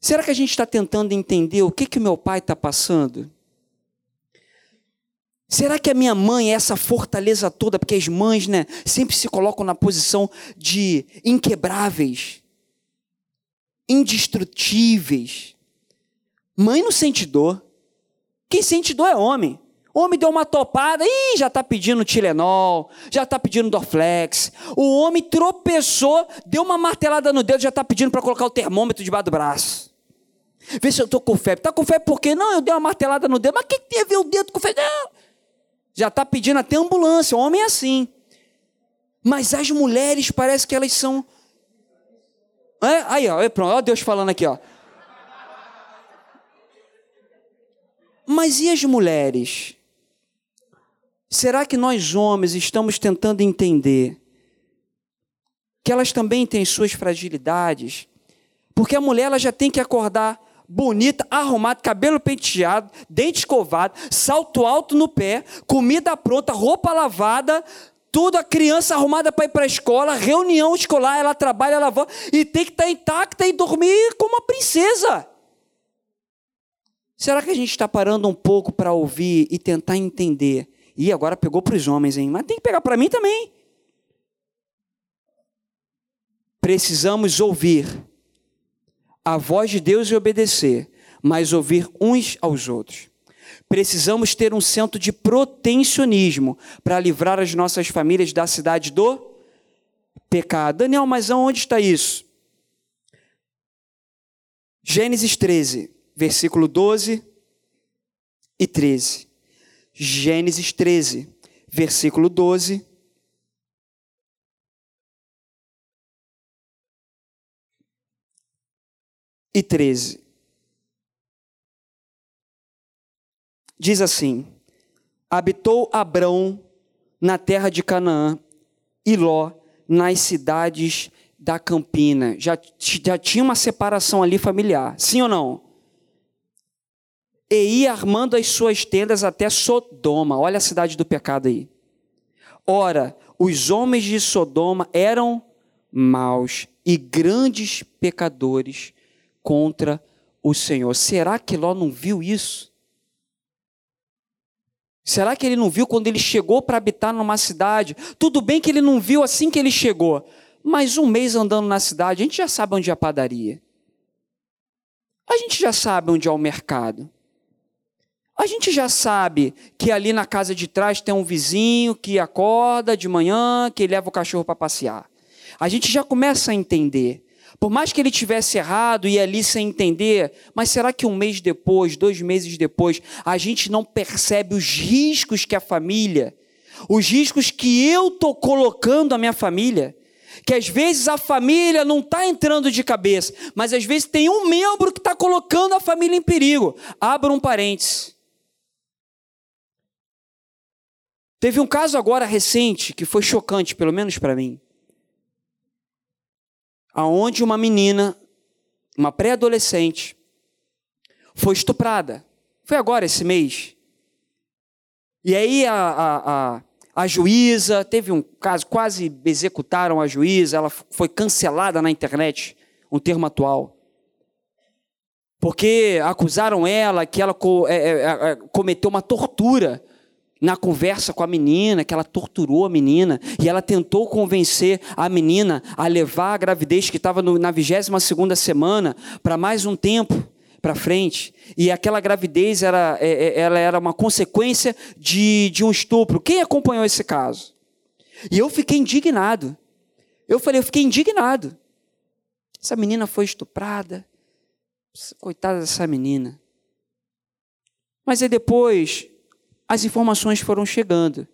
Será que a gente está tentando entender o que que meu pai está passando? Será que a minha mãe é essa fortaleza toda? Porque as mães, né, sempre se colocam na posição de inquebráveis, indestrutíveis. Mãe não sente dor. Quem sente dor é homem. Homem deu uma topada, e já está pedindo Tilenol, já está pedindo Dorflex. O homem tropeçou, deu uma martelada no dedo, já está pedindo para colocar o termômetro debaixo do braço. Vê se eu estou com febre. Está com febre por quê? Não, eu dei uma martelada no dedo. Mas que tem a ver o dedo com febre? Não. Já está pedindo até ambulância. O homem é assim. Mas as mulheres parece que elas são. É? Aí, ó, pronto, ó Deus falando aqui, ó. Mas e as mulheres? Será que nós homens estamos tentando entender que elas também têm suas fragilidades? Porque a mulher ela já tem que acordar bonita, arrumada, cabelo penteado, dente escovado, salto alto no pé, comida pronta, roupa lavada, tudo a criança arrumada para ir para a escola, reunião escolar, ela trabalha, ela volta, e tem que estar tá intacta e dormir como uma princesa. Será que a gente está parando um pouco para ouvir e tentar entender? E agora pegou para os homens, hein? Mas tem que pegar para mim também. Precisamos ouvir a voz de Deus e obedecer, mas ouvir uns aos outros. Precisamos ter um centro de protecionismo para livrar as nossas famílias da cidade do pecado. Daniel, mas aonde está isso? Gênesis 13, versículo 12 e 13. Gênesis 13, versículo 12 e 13. Diz assim: Habitou Abrão na terra de Canaã e Ló nas cidades da Campina. Já, já tinha uma separação ali familiar, sim ou não? E ia armando as suas tendas até Sodoma. Olha a cidade do pecado aí. Ora, os homens de Sodoma eram maus e grandes pecadores contra o Senhor. Será que Ló não viu isso? Será que ele não viu quando ele chegou para habitar numa cidade? Tudo bem que ele não viu assim que ele chegou, mas um mês andando na cidade, a gente já sabe onde é a padaria. A gente já sabe onde é o mercado. A gente já sabe que ali na casa de trás tem um vizinho que acorda de manhã, que leva o cachorro para passear. A gente já começa a entender. Por mais que ele tivesse errado e ali sem entender, mas será que um mês depois, dois meses depois, a gente não percebe os riscos que a família, os riscos que eu estou colocando à minha família? Que às vezes a família não está entrando de cabeça, mas às vezes tem um membro que está colocando a família em perigo. Abra um parênteses. Teve um caso agora recente que foi chocante, pelo menos para mim aonde uma menina, uma pré-adolescente, foi estuprada. Foi agora, esse mês. E aí a, a, a, a, juíza, teve um caso, quase executaram a juíza, ela foi cancelada na internet, um termo atual. Porque acusaram ela que ela é, é, é, cometeu uma tortura na conversa com a menina, que ela torturou a menina, e ela tentou convencer a menina a levar a gravidez que estava na 22 segunda semana para mais um tempo para frente. E aquela gravidez era, é, é, ela era uma consequência de, de um estupro. Quem acompanhou esse caso? E eu fiquei indignado. Eu falei, eu fiquei indignado. Essa menina foi estuprada. Coitada dessa menina. Mas aí depois as informações foram chegando.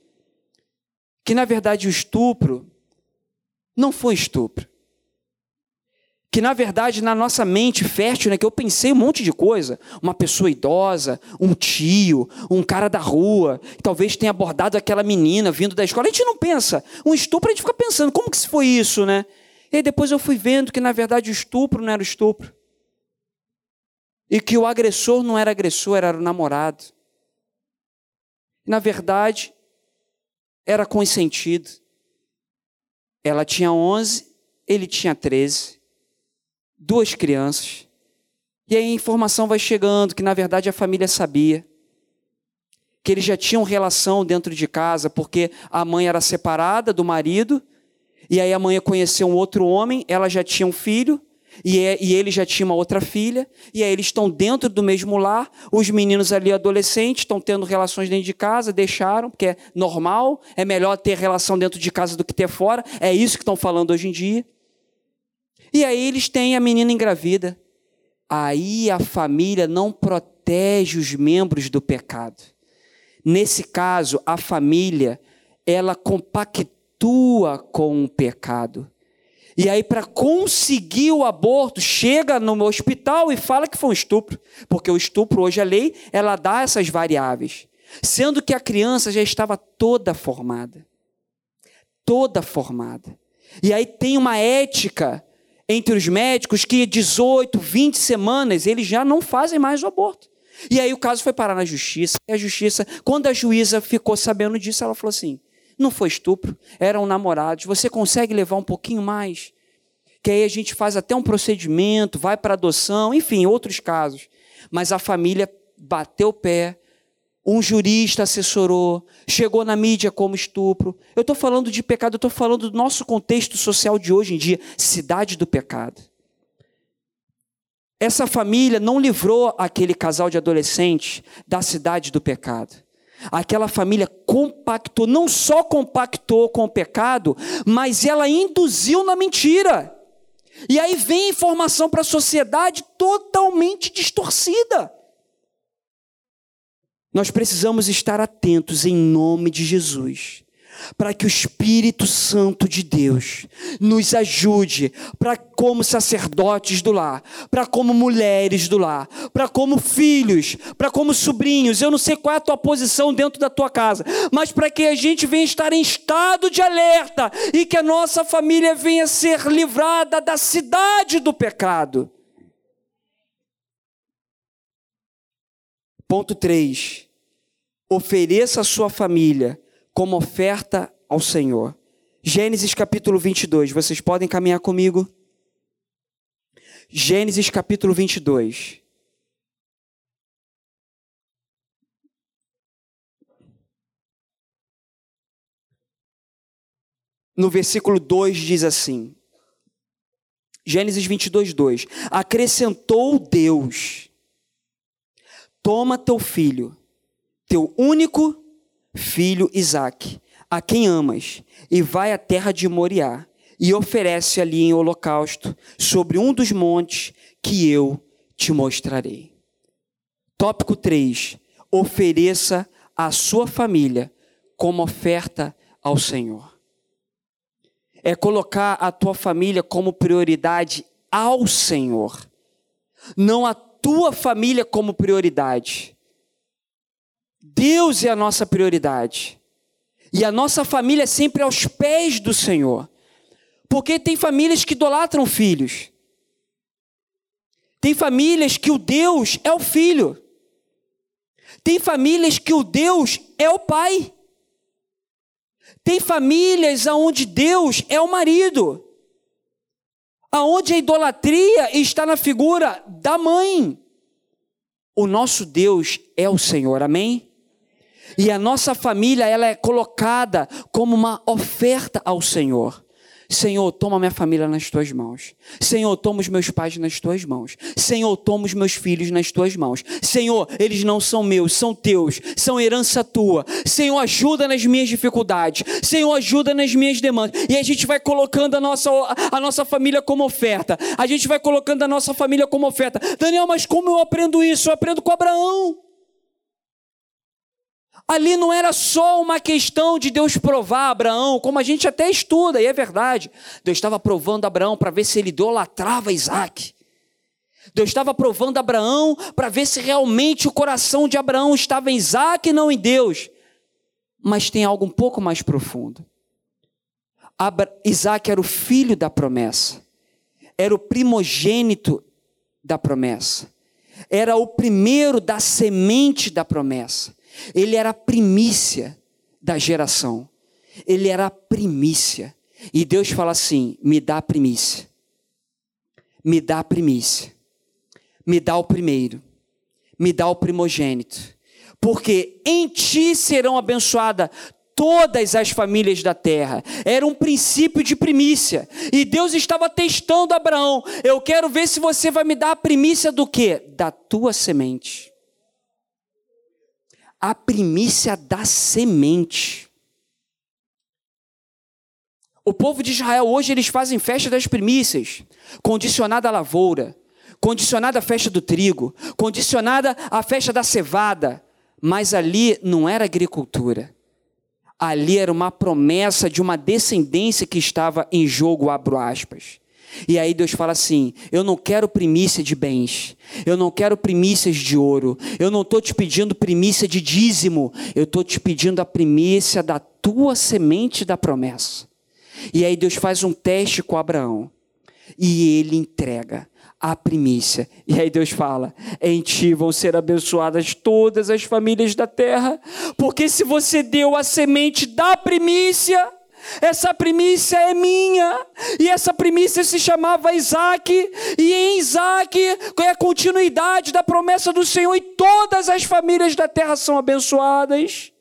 Que na verdade o estupro não foi estupro. Que na verdade na nossa mente fértil, né, que eu pensei um monte de coisa, uma pessoa idosa, um tio, um cara da rua, que talvez tenha abordado aquela menina vindo da escola. A gente não pensa. Um estupro a gente fica pensando, como que foi isso, né? E aí depois eu fui vendo que na verdade o estupro não era estupro. e que o agressor não era agressor, era o namorado. Na verdade, era consentido. Ela tinha 11, ele tinha 13, duas crianças. E aí a informação vai chegando que na verdade a família sabia que eles já tinham relação dentro de casa, porque a mãe era separada do marido, e aí a mãe conheceu um outro homem, ela já tinha um filho, e, é, e ele já tinha uma outra filha, e aí eles estão dentro do mesmo lar, os meninos ali adolescentes estão tendo relações dentro de casa, deixaram, porque é normal, é melhor ter relação dentro de casa do que ter fora, é isso que estão falando hoje em dia. E aí eles têm a menina engravida. Aí a família não protege os membros do pecado. Nesse caso, a família, ela compactua com o pecado. E aí, para conseguir o aborto, chega no hospital e fala que foi um estupro. Porque o estupro, hoje a lei, ela dá essas variáveis. Sendo que a criança já estava toda formada. Toda formada. E aí tem uma ética entre os médicos que 18, 20 semanas eles já não fazem mais o aborto. E aí o caso foi parar na justiça. E a justiça, quando a juíza ficou sabendo disso, ela falou assim: não foi estupro, eram namorados. Você consegue levar um pouquinho mais? Que aí a gente faz até um procedimento, vai para adoção, enfim, outros casos. Mas a família bateu o pé, um jurista assessorou, chegou na mídia como estupro. Eu estou falando de pecado, eu estou falando do nosso contexto social de hoje em dia cidade do pecado. Essa família não livrou aquele casal de adolescentes da cidade do pecado. Aquela família compactou, não só compactou com o pecado, mas ela induziu na mentira. E aí vem informação para a sociedade totalmente distorcida. Nós precisamos estar atentos em nome de Jesus para que o Espírito Santo de Deus nos ajude para como sacerdotes do lar, para como mulheres do lar, para como filhos, para como sobrinhos. Eu não sei qual é a tua posição dentro da tua casa, mas para que a gente venha estar em estado de alerta e que a nossa família venha ser livrada da cidade do pecado. Ponto 3. Ofereça a sua família como oferta ao Senhor. Gênesis capítulo 22, vocês podem caminhar comigo? Gênesis capítulo 22. No versículo 2 diz assim: Gênesis 22, 2: Acrescentou Deus: Toma teu filho, teu único filho Isaque, a quem amas, e vai à terra de Moriá, e oferece ali em holocausto sobre um dos montes que eu te mostrarei. Tópico 3. Ofereça a sua família como oferta ao Senhor. É colocar a tua família como prioridade ao Senhor, não a tua família como prioridade. Deus é a nossa prioridade. E a nossa família é sempre aos pés do Senhor. Porque tem famílias que idolatram filhos. Tem famílias que o Deus é o filho. Tem famílias que o Deus é o pai. Tem famílias onde Deus é o marido. Aonde a idolatria está na figura da mãe. O nosso Deus é o Senhor, amém? E a nossa família, ela é colocada como uma oferta ao Senhor. Senhor, toma minha família nas tuas mãos. Senhor, toma os meus pais nas tuas mãos. Senhor, toma os meus filhos nas tuas mãos. Senhor, eles não são meus, são teus, são herança tua. Senhor, ajuda nas minhas dificuldades. Senhor, ajuda nas minhas demandas. E a gente vai colocando a nossa, a nossa família como oferta. A gente vai colocando a nossa família como oferta. Daniel, mas como eu aprendo isso? Eu aprendo com Abraão. Ali não era só uma questão de Deus provar Abraão, como a gente até estuda, e é verdade. Deus estava provando Abraão para ver se ele idolatrava Isaac. Deus estava provando Abraão para ver se realmente o coração de Abraão estava em Isaac e não em Deus. Mas tem algo um pouco mais profundo. Abra... Isaac era o filho da promessa, era o primogênito da promessa. era o primeiro da semente da promessa. Ele era a primícia da geração. Ele era a primícia. E Deus fala assim: me dá a primícia. Me dá a primícia. Me dá o primeiro. Me dá o primogênito. Porque em ti serão abençoadas todas as famílias da terra. Era um princípio de primícia. E Deus estava testando Abraão. Eu quero ver se você vai me dar a primícia do quê? Da tua semente. A primícia da semente. O povo de Israel hoje eles fazem festa das primícias, condicionada à lavoura, condicionada à festa do trigo, condicionada à festa da cevada, mas ali não era agricultura ali era uma promessa de uma descendência que estava em jogo, abro aspas. E aí Deus fala assim: Eu não quero primícia de bens, eu não quero primícias de ouro, eu não estou te pedindo primícia de dízimo, eu estou te pedindo a primícia da tua semente da promessa. E aí Deus faz um teste com Abraão. E ele entrega a primícia. E aí Deus fala: em ti vão ser abençoadas todas as famílias da terra, porque se você deu a semente da primícia, essa primícia é minha, e essa primícia se chamava Isaac, e em Isaac é a continuidade da promessa do Senhor, e todas as famílias da terra são abençoadas.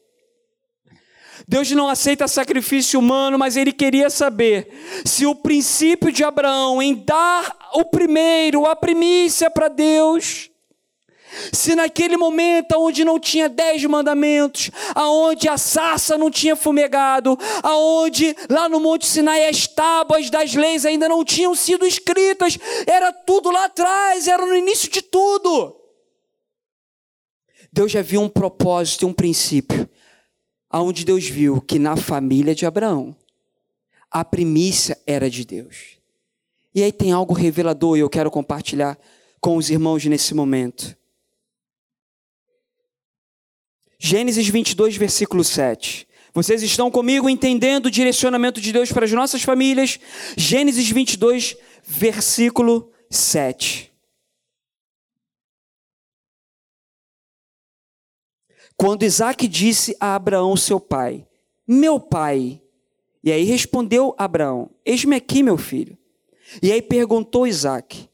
Deus não aceita sacrifício humano, mas ele queria saber se o princípio de Abraão em dar o primeiro, a primícia para Deus, se naquele momento onde não tinha dez mandamentos, aonde a sarça não tinha fumegado, aonde lá no Monte Sinai as tábuas das leis ainda não tinham sido escritas, era tudo lá atrás, era no início de tudo. Deus já viu um propósito e um princípio aonde Deus viu que na família de Abraão a primícia era de Deus. E aí tem algo revelador e eu quero compartilhar com os irmãos nesse momento. Gênesis 22, versículo 7. Vocês estão comigo entendendo o direcionamento de Deus para as nossas famílias? Gênesis 22, versículo 7. Quando Isaac disse a Abraão, seu pai: Meu pai. E aí respondeu Abraão: Eis-me aqui, meu filho. E aí perguntou Isaac: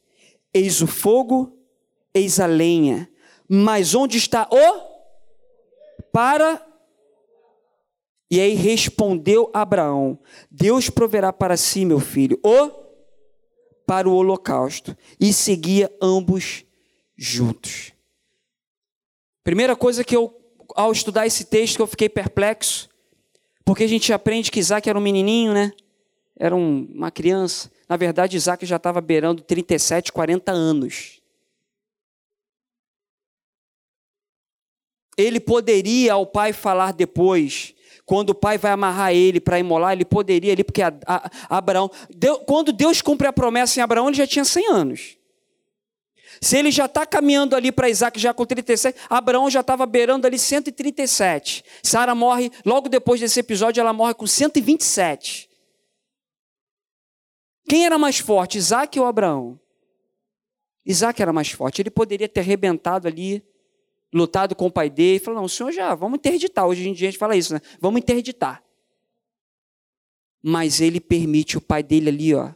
Eis o fogo, eis a lenha, mas onde está o? Para. E aí respondeu Abraão: Deus proverá para si, meu filho, o para o holocausto. E seguia ambos juntos. Primeira coisa que eu ao estudar esse texto que eu fiquei perplexo, porque a gente aprende que Isaac era um menininho, né? Era um, uma criança. Na verdade, Isaac já estava beirando 37, 40 anos. Ele poderia ao pai falar depois, quando o pai vai amarrar ele para imolar, ele poderia ali, porque a, a, Abraão. Quando Deus cumpre a promessa em Abraão, ele já tinha 100 anos. Se ele já está caminhando ali para Isaac já com 37, Abraão já estava beirando ali 137. Sara morre, logo depois desse episódio, ela morre com 127. Quem era mais forte, Isaac ou Abraão? Isaac era mais forte. Ele poderia ter arrebentado ali, lutado com o pai dele falou: Não, o senhor já, vamos interditar. Hoje em dia a gente fala isso, né? Vamos interditar. Mas ele permite o pai dele ali, ó.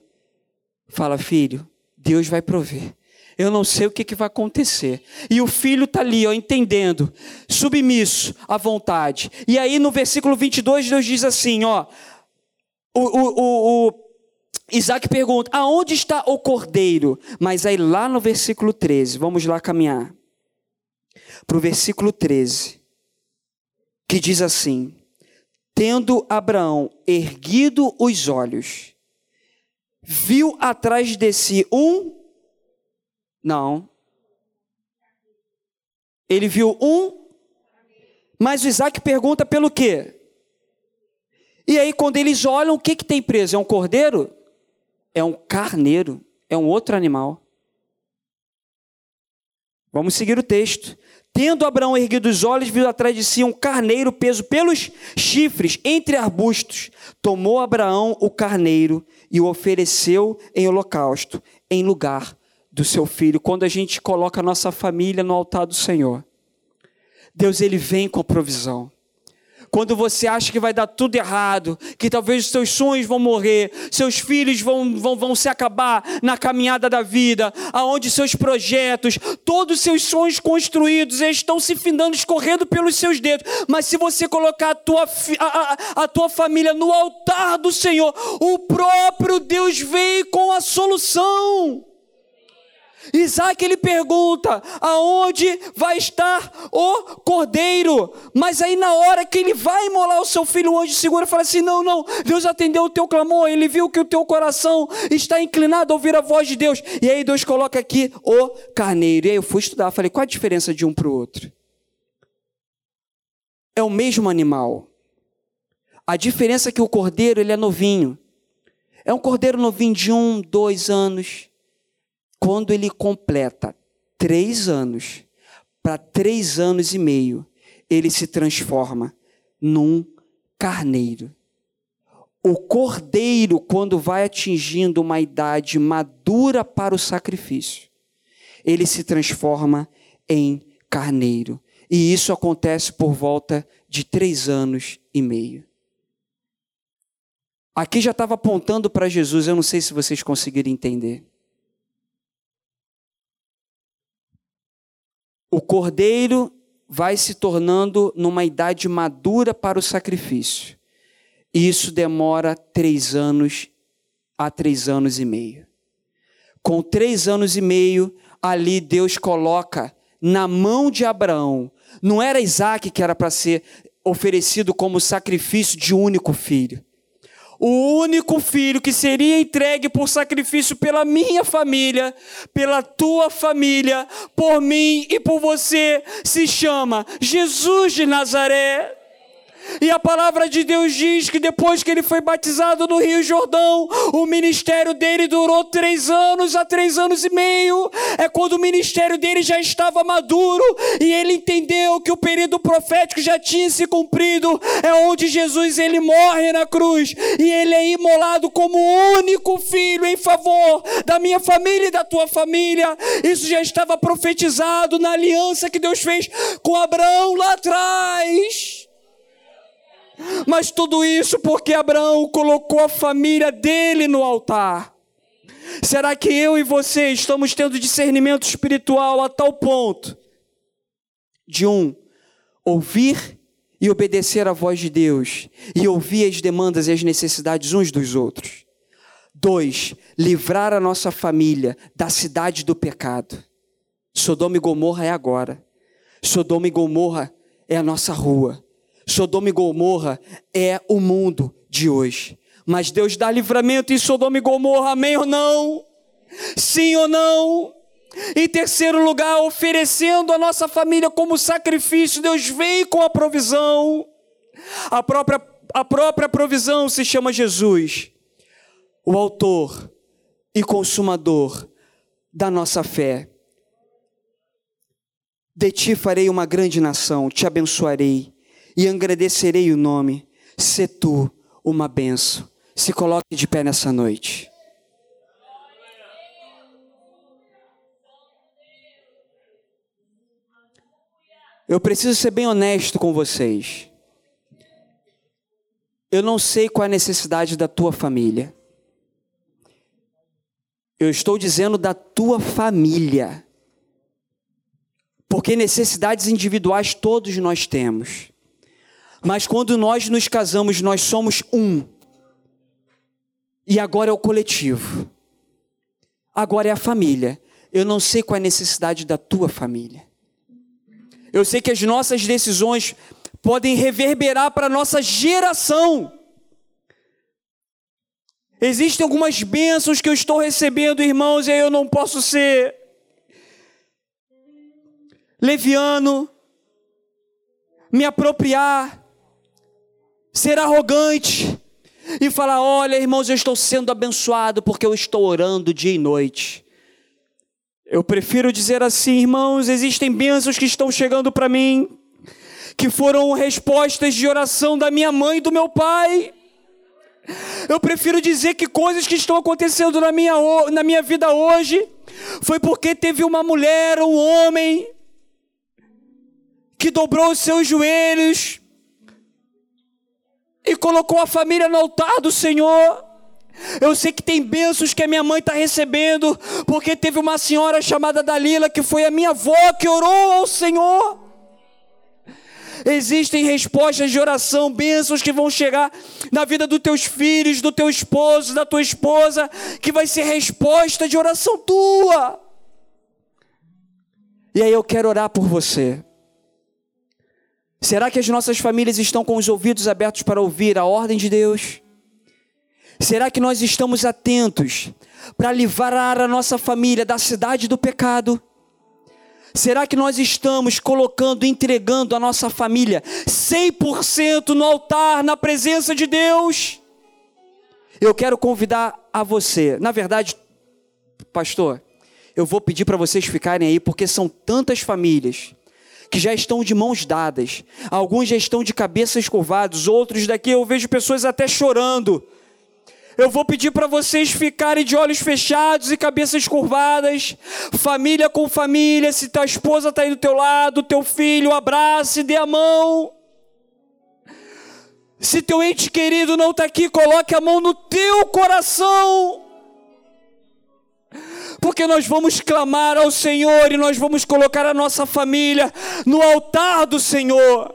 Fala, filho, Deus vai prover. Eu não sei o que, que vai acontecer. E o filho está ali, ó, entendendo, submisso à vontade. E aí no versículo 22, Deus diz assim: ó, o, o, o, o Isaac pergunta: aonde está o cordeiro? Mas aí lá no versículo 13, vamos lá caminhar. Para o versículo 13, que diz assim: Tendo Abraão erguido os olhos, viu atrás de si um não. Ele viu um, mas Isaac pergunta pelo quê? E aí, quando eles olham, o que, que tem preso? É um cordeiro? É um carneiro, é um outro animal. Vamos seguir o texto. Tendo Abraão erguido os olhos, viu atrás de si um carneiro preso pelos chifres entre arbustos. Tomou Abraão o carneiro e o ofereceu em holocausto, em lugar do seu filho, quando a gente coloca a nossa família no altar do Senhor, Deus ele vem com a provisão quando você acha que vai dar tudo errado, que talvez os seus sonhos vão morrer, seus filhos vão, vão, vão se acabar na caminhada da vida, aonde seus projetos, todos os seus sonhos construídos estão se findando, escorrendo pelos seus dedos. Mas se você colocar a tua, a, a, tua família no altar do Senhor, o próprio Deus vem com a solução. Isaac ele pergunta: aonde vai estar o cordeiro? Mas aí, na hora que ele vai imolar o seu filho, o anjo segura e fala assim: não, não, Deus atendeu o teu clamor, ele viu que o teu coração está inclinado a ouvir a voz de Deus. E aí, Deus coloca aqui o carneiro. E aí, eu fui estudar, falei: qual a diferença de um para o outro? É o mesmo animal. A diferença é que o cordeiro ele é novinho. É um cordeiro novinho de um, dois anos quando ele completa três anos, para três anos e meio, ele se transforma num carneiro. O cordeiro, quando vai atingindo uma idade madura para o sacrifício, ele se transforma em carneiro. E isso acontece por volta de três anos e meio. Aqui já estava apontando para Jesus, eu não sei se vocês conseguiram entender. O cordeiro vai se tornando numa idade madura para o sacrifício. E isso demora três anos a três anos e meio. Com três anos e meio, ali Deus coloca na mão de Abraão. Não era Isaac que era para ser oferecido como sacrifício de único filho o único filho que seria entregue por sacrifício pela minha família, pela tua família, por mim e por você, se chama Jesus de Nazaré. E a palavra de Deus diz que depois que ele foi batizado no Rio Jordão, o ministério dele durou três anos a três anos e meio. É quando o ministério dele já estava maduro e ele entendeu que o período profético já tinha se cumprido. É onde Jesus ele morre na cruz e ele é imolado como único filho em favor da minha família e da tua família. Isso já estava profetizado na aliança que Deus fez com Abraão lá atrás. Mas tudo isso porque Abraão colocou a família dele no altar. Será que eu e você estamos tendo discernimento espiritual a tal ponto de um ouvir e obedecer à voz de Deus e ouvir as demandas e as necessidades uns dos outros? Dois, livrar a nossa família da cidade do pecado. Sodoma e Gomorra é agora. Sodoma e Gomorra é a nossa rua. Sodoma e Gomorra é o mundo de hoje. Mas Deus dá livramento em Sodoma e Gomorra, amém ou não? Sim ou não? Em terceiro lugar, oferecendo a nossa família como sacrifício, Deus veio com a provisão. A própria, a própria provisão se chama Jesus, o autor e consumador da nossa fé. De ti farei uma grande nação, te abençoarei e agradecerei o nome. Se tu uma benção. Se coloque de pé nessa noite. Eu preciso ser bem honesto com vocês. Eu não sei qual é a necessidade da tua família. Eu estou dizendo da tua família. Porque necessidades individuais todos nós temos. Mas quando nós nos casamos, nós somos um. E agora é o coletivo. Agora é a família. Eu não sei qual é a necessidade da tua família. Eu sei que as nossas decisões podem reverberar para a nossa geração. Existem algumas bênçãos que eu estou recebendo, irmãos, e eu não posso ser leviano, me apropriar ser arrogante e falar: olha, irmãos, eu estou sendo abençoado porque eu estou orando dia e noite. Eu prefiro dizer assim, irmãos, existem bênçãos que estão chegando para mim, que foram respostas de oração da minha mãe e do meu pai. Eu prefiro dizer que coisas que estão acontecendo na minha, na minha vida hoje Foi porque teve uma mulher, um homem, que dobrou os seus joelhos e colocou a família no altar do Senhor. Eu sei que tem bênçãos que a minha mãe está recebendo, porque teve uma senhora chamada Dalila, que foi a minha avó, que orou ao Senhor. Existem respostas de oração, bênçãos que vão chegar na vida dos teus filhos, do teu esposo, da tua esposa, que vai ser resposta de oração tua. E aí eu quero orar por você. Será que as nossas famílias estão com os ouvidos abertos para ouvir a ordem de Deus? Será que nós estamos atentos para livrar a nossa família da cidade do pecado? Será que nós estamos colocando, entregando a nossa família 100% no altar, na presença de Deus? Eu quero convidar a você, na verdade, pastor, eu vou pedir para vocês ficarem aí, porque são tantas famílias que já estão de mãos dadas, alguns já estão de cabeças curvados, outros daqui eu vejo pessoas até chorando eu vou pedir para vocês ficarem de olhos fechados e cabeças curvadas, família com família. Se tua esposa está aí do teu lado, teu filho, abrace, dê a mão. Se teu ente querido não está aqui, coloque a mão no teu coração. Porque nós vamos clamar ao Senhor e nós vamos colocar a nossa família no altar do Senhor.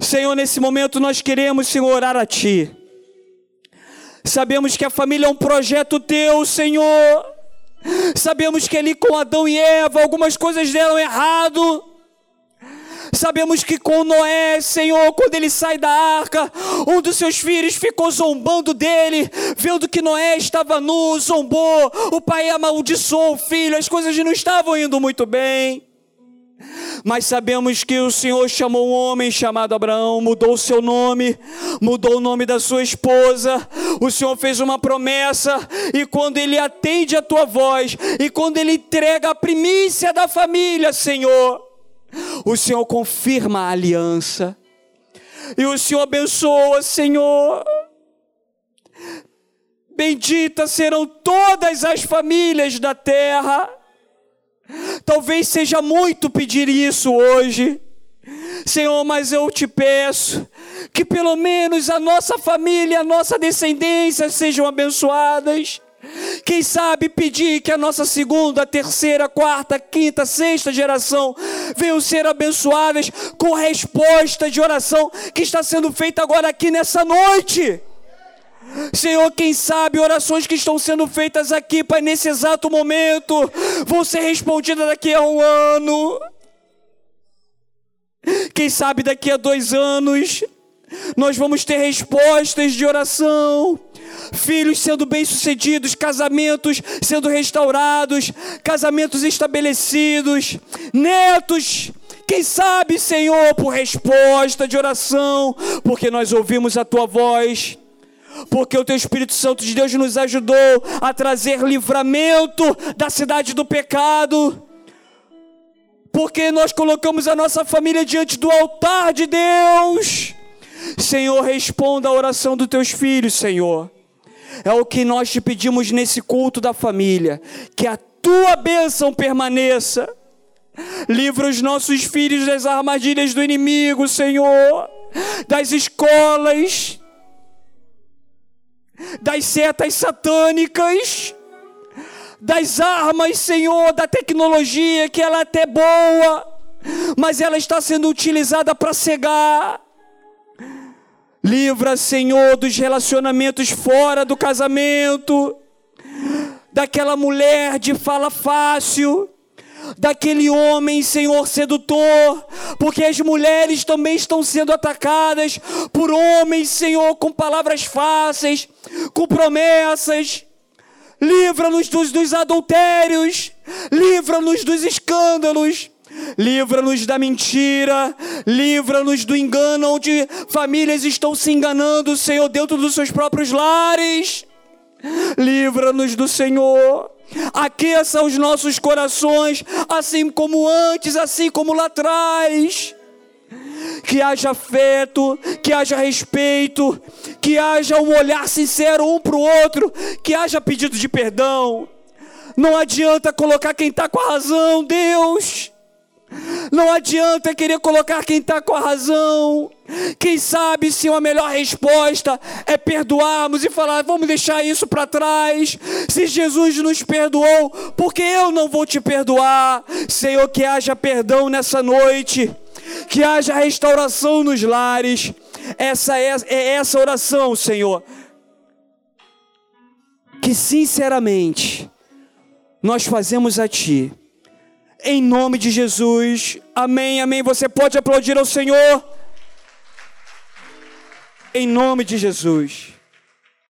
Senhor, nesse momento nós queremos, Senhor, orar a Ti. Sabemos que a família é um projeto teu, Senhor. Sabemos que ali com Adão e Eva algumas coisas deram errado. Sabemos que com Noé, Senhor, quando ele sai da arca, um dos seus filhos ficou zombando dele, vendo que Noé estava nu, zombou, o pai amaldiçoou o filho, as coisas não estavam indo muito bem. Mas sabemos que o Senhor chamou um homem chamado Abraão, mudou o seu nome, mudou o nome da sua esposa. O Senhor fez uma promessa, e quando ele atende a tua voz, e quando ele entrega a primícia da família, Senhor, o Senhor confirma a aliança. E o Senhor abençoa, Senhor. Benditas serão todas as famílias da terra Talvez seja muito pedir isso hoje. Senhor, mas eu te peço que pelo menos a nossa família, a nossa descendência sejam abençoadas. Quem sabe pedir que a nossa segunda, terceira, quarta, quinta, sexta geração venham ser abençoadas com resposta de oração que está sendo feita agora aqui nessa noite. Senhor, quem sabe orações que estão sendo feitas aqui, Pai, nesse exato momento, vão ser respondidas daqui a um ano. Quem sabe daqui a dois anos, nós vamos ter respostas de oração. Filhos sendo bem-sucedidos, casamentos sendo restaurados, casamentos estabelecidos, netos quem sabe, Senhor, por resposta de oração, porque nós ouvimos a tua voz porque o teu Espírito Santo de Deus nos ajudou a trazer livramento da cidade do pecado. Porque nós colocamos a nossa família diante do altar de Deus. Senhor, responda a oração dos teus filhos, Senhor. É o que nós te pedimos nesse culto da família, que a tua bênção permaneça. Livra os nossos filhos das armadilhas do inimigo, Senhor, das escolas, das setas satânicas, das armas, Senhor, da tecnologia, que ela é até boa, mas ela está sendo utilizada para cegar. Livra, Senhor, dos relacionamentos fora do casamento, daquela mulher de fala fácil, daquele homem, Senhor, sedutor, porque as mulheres também estão sendo atacadas por homens, Senhor, com palavras fáceis, com promessas. Livra-nos dos, dos adultérios, livra-nos dos escândalos, livra-nos da mentira, livra-nos do engano onde famílias estão se enganando, Senhor, dentro dos seus próprios lares. Livra-nos do Senhor. Aqueça os nossos corações, assim como antes, assim como lá atrás. Que haja afeto, que haja respeito, que haja um olhar sincero um para o outro, que haja pedido de perdão. Não adianta colocar quem está com a razão, Deus. Não adianta querer colocar quem está com a razão. Quem sabe se uma melhor resposta é perdoarmos e falar, vamos deixar isso para trás. Se Jesus nos perdoou, porque eu não vou te perdoar? Senhor, que haja perdão nessa noite, que haja restauração nos lares. Essa é, é essa oração, Senhor. Que sinceramente nós fazemos a Ti em nome de Jesus. Amém, amém. Você pode aplaudir ao Senhor. Em nome de Jesus.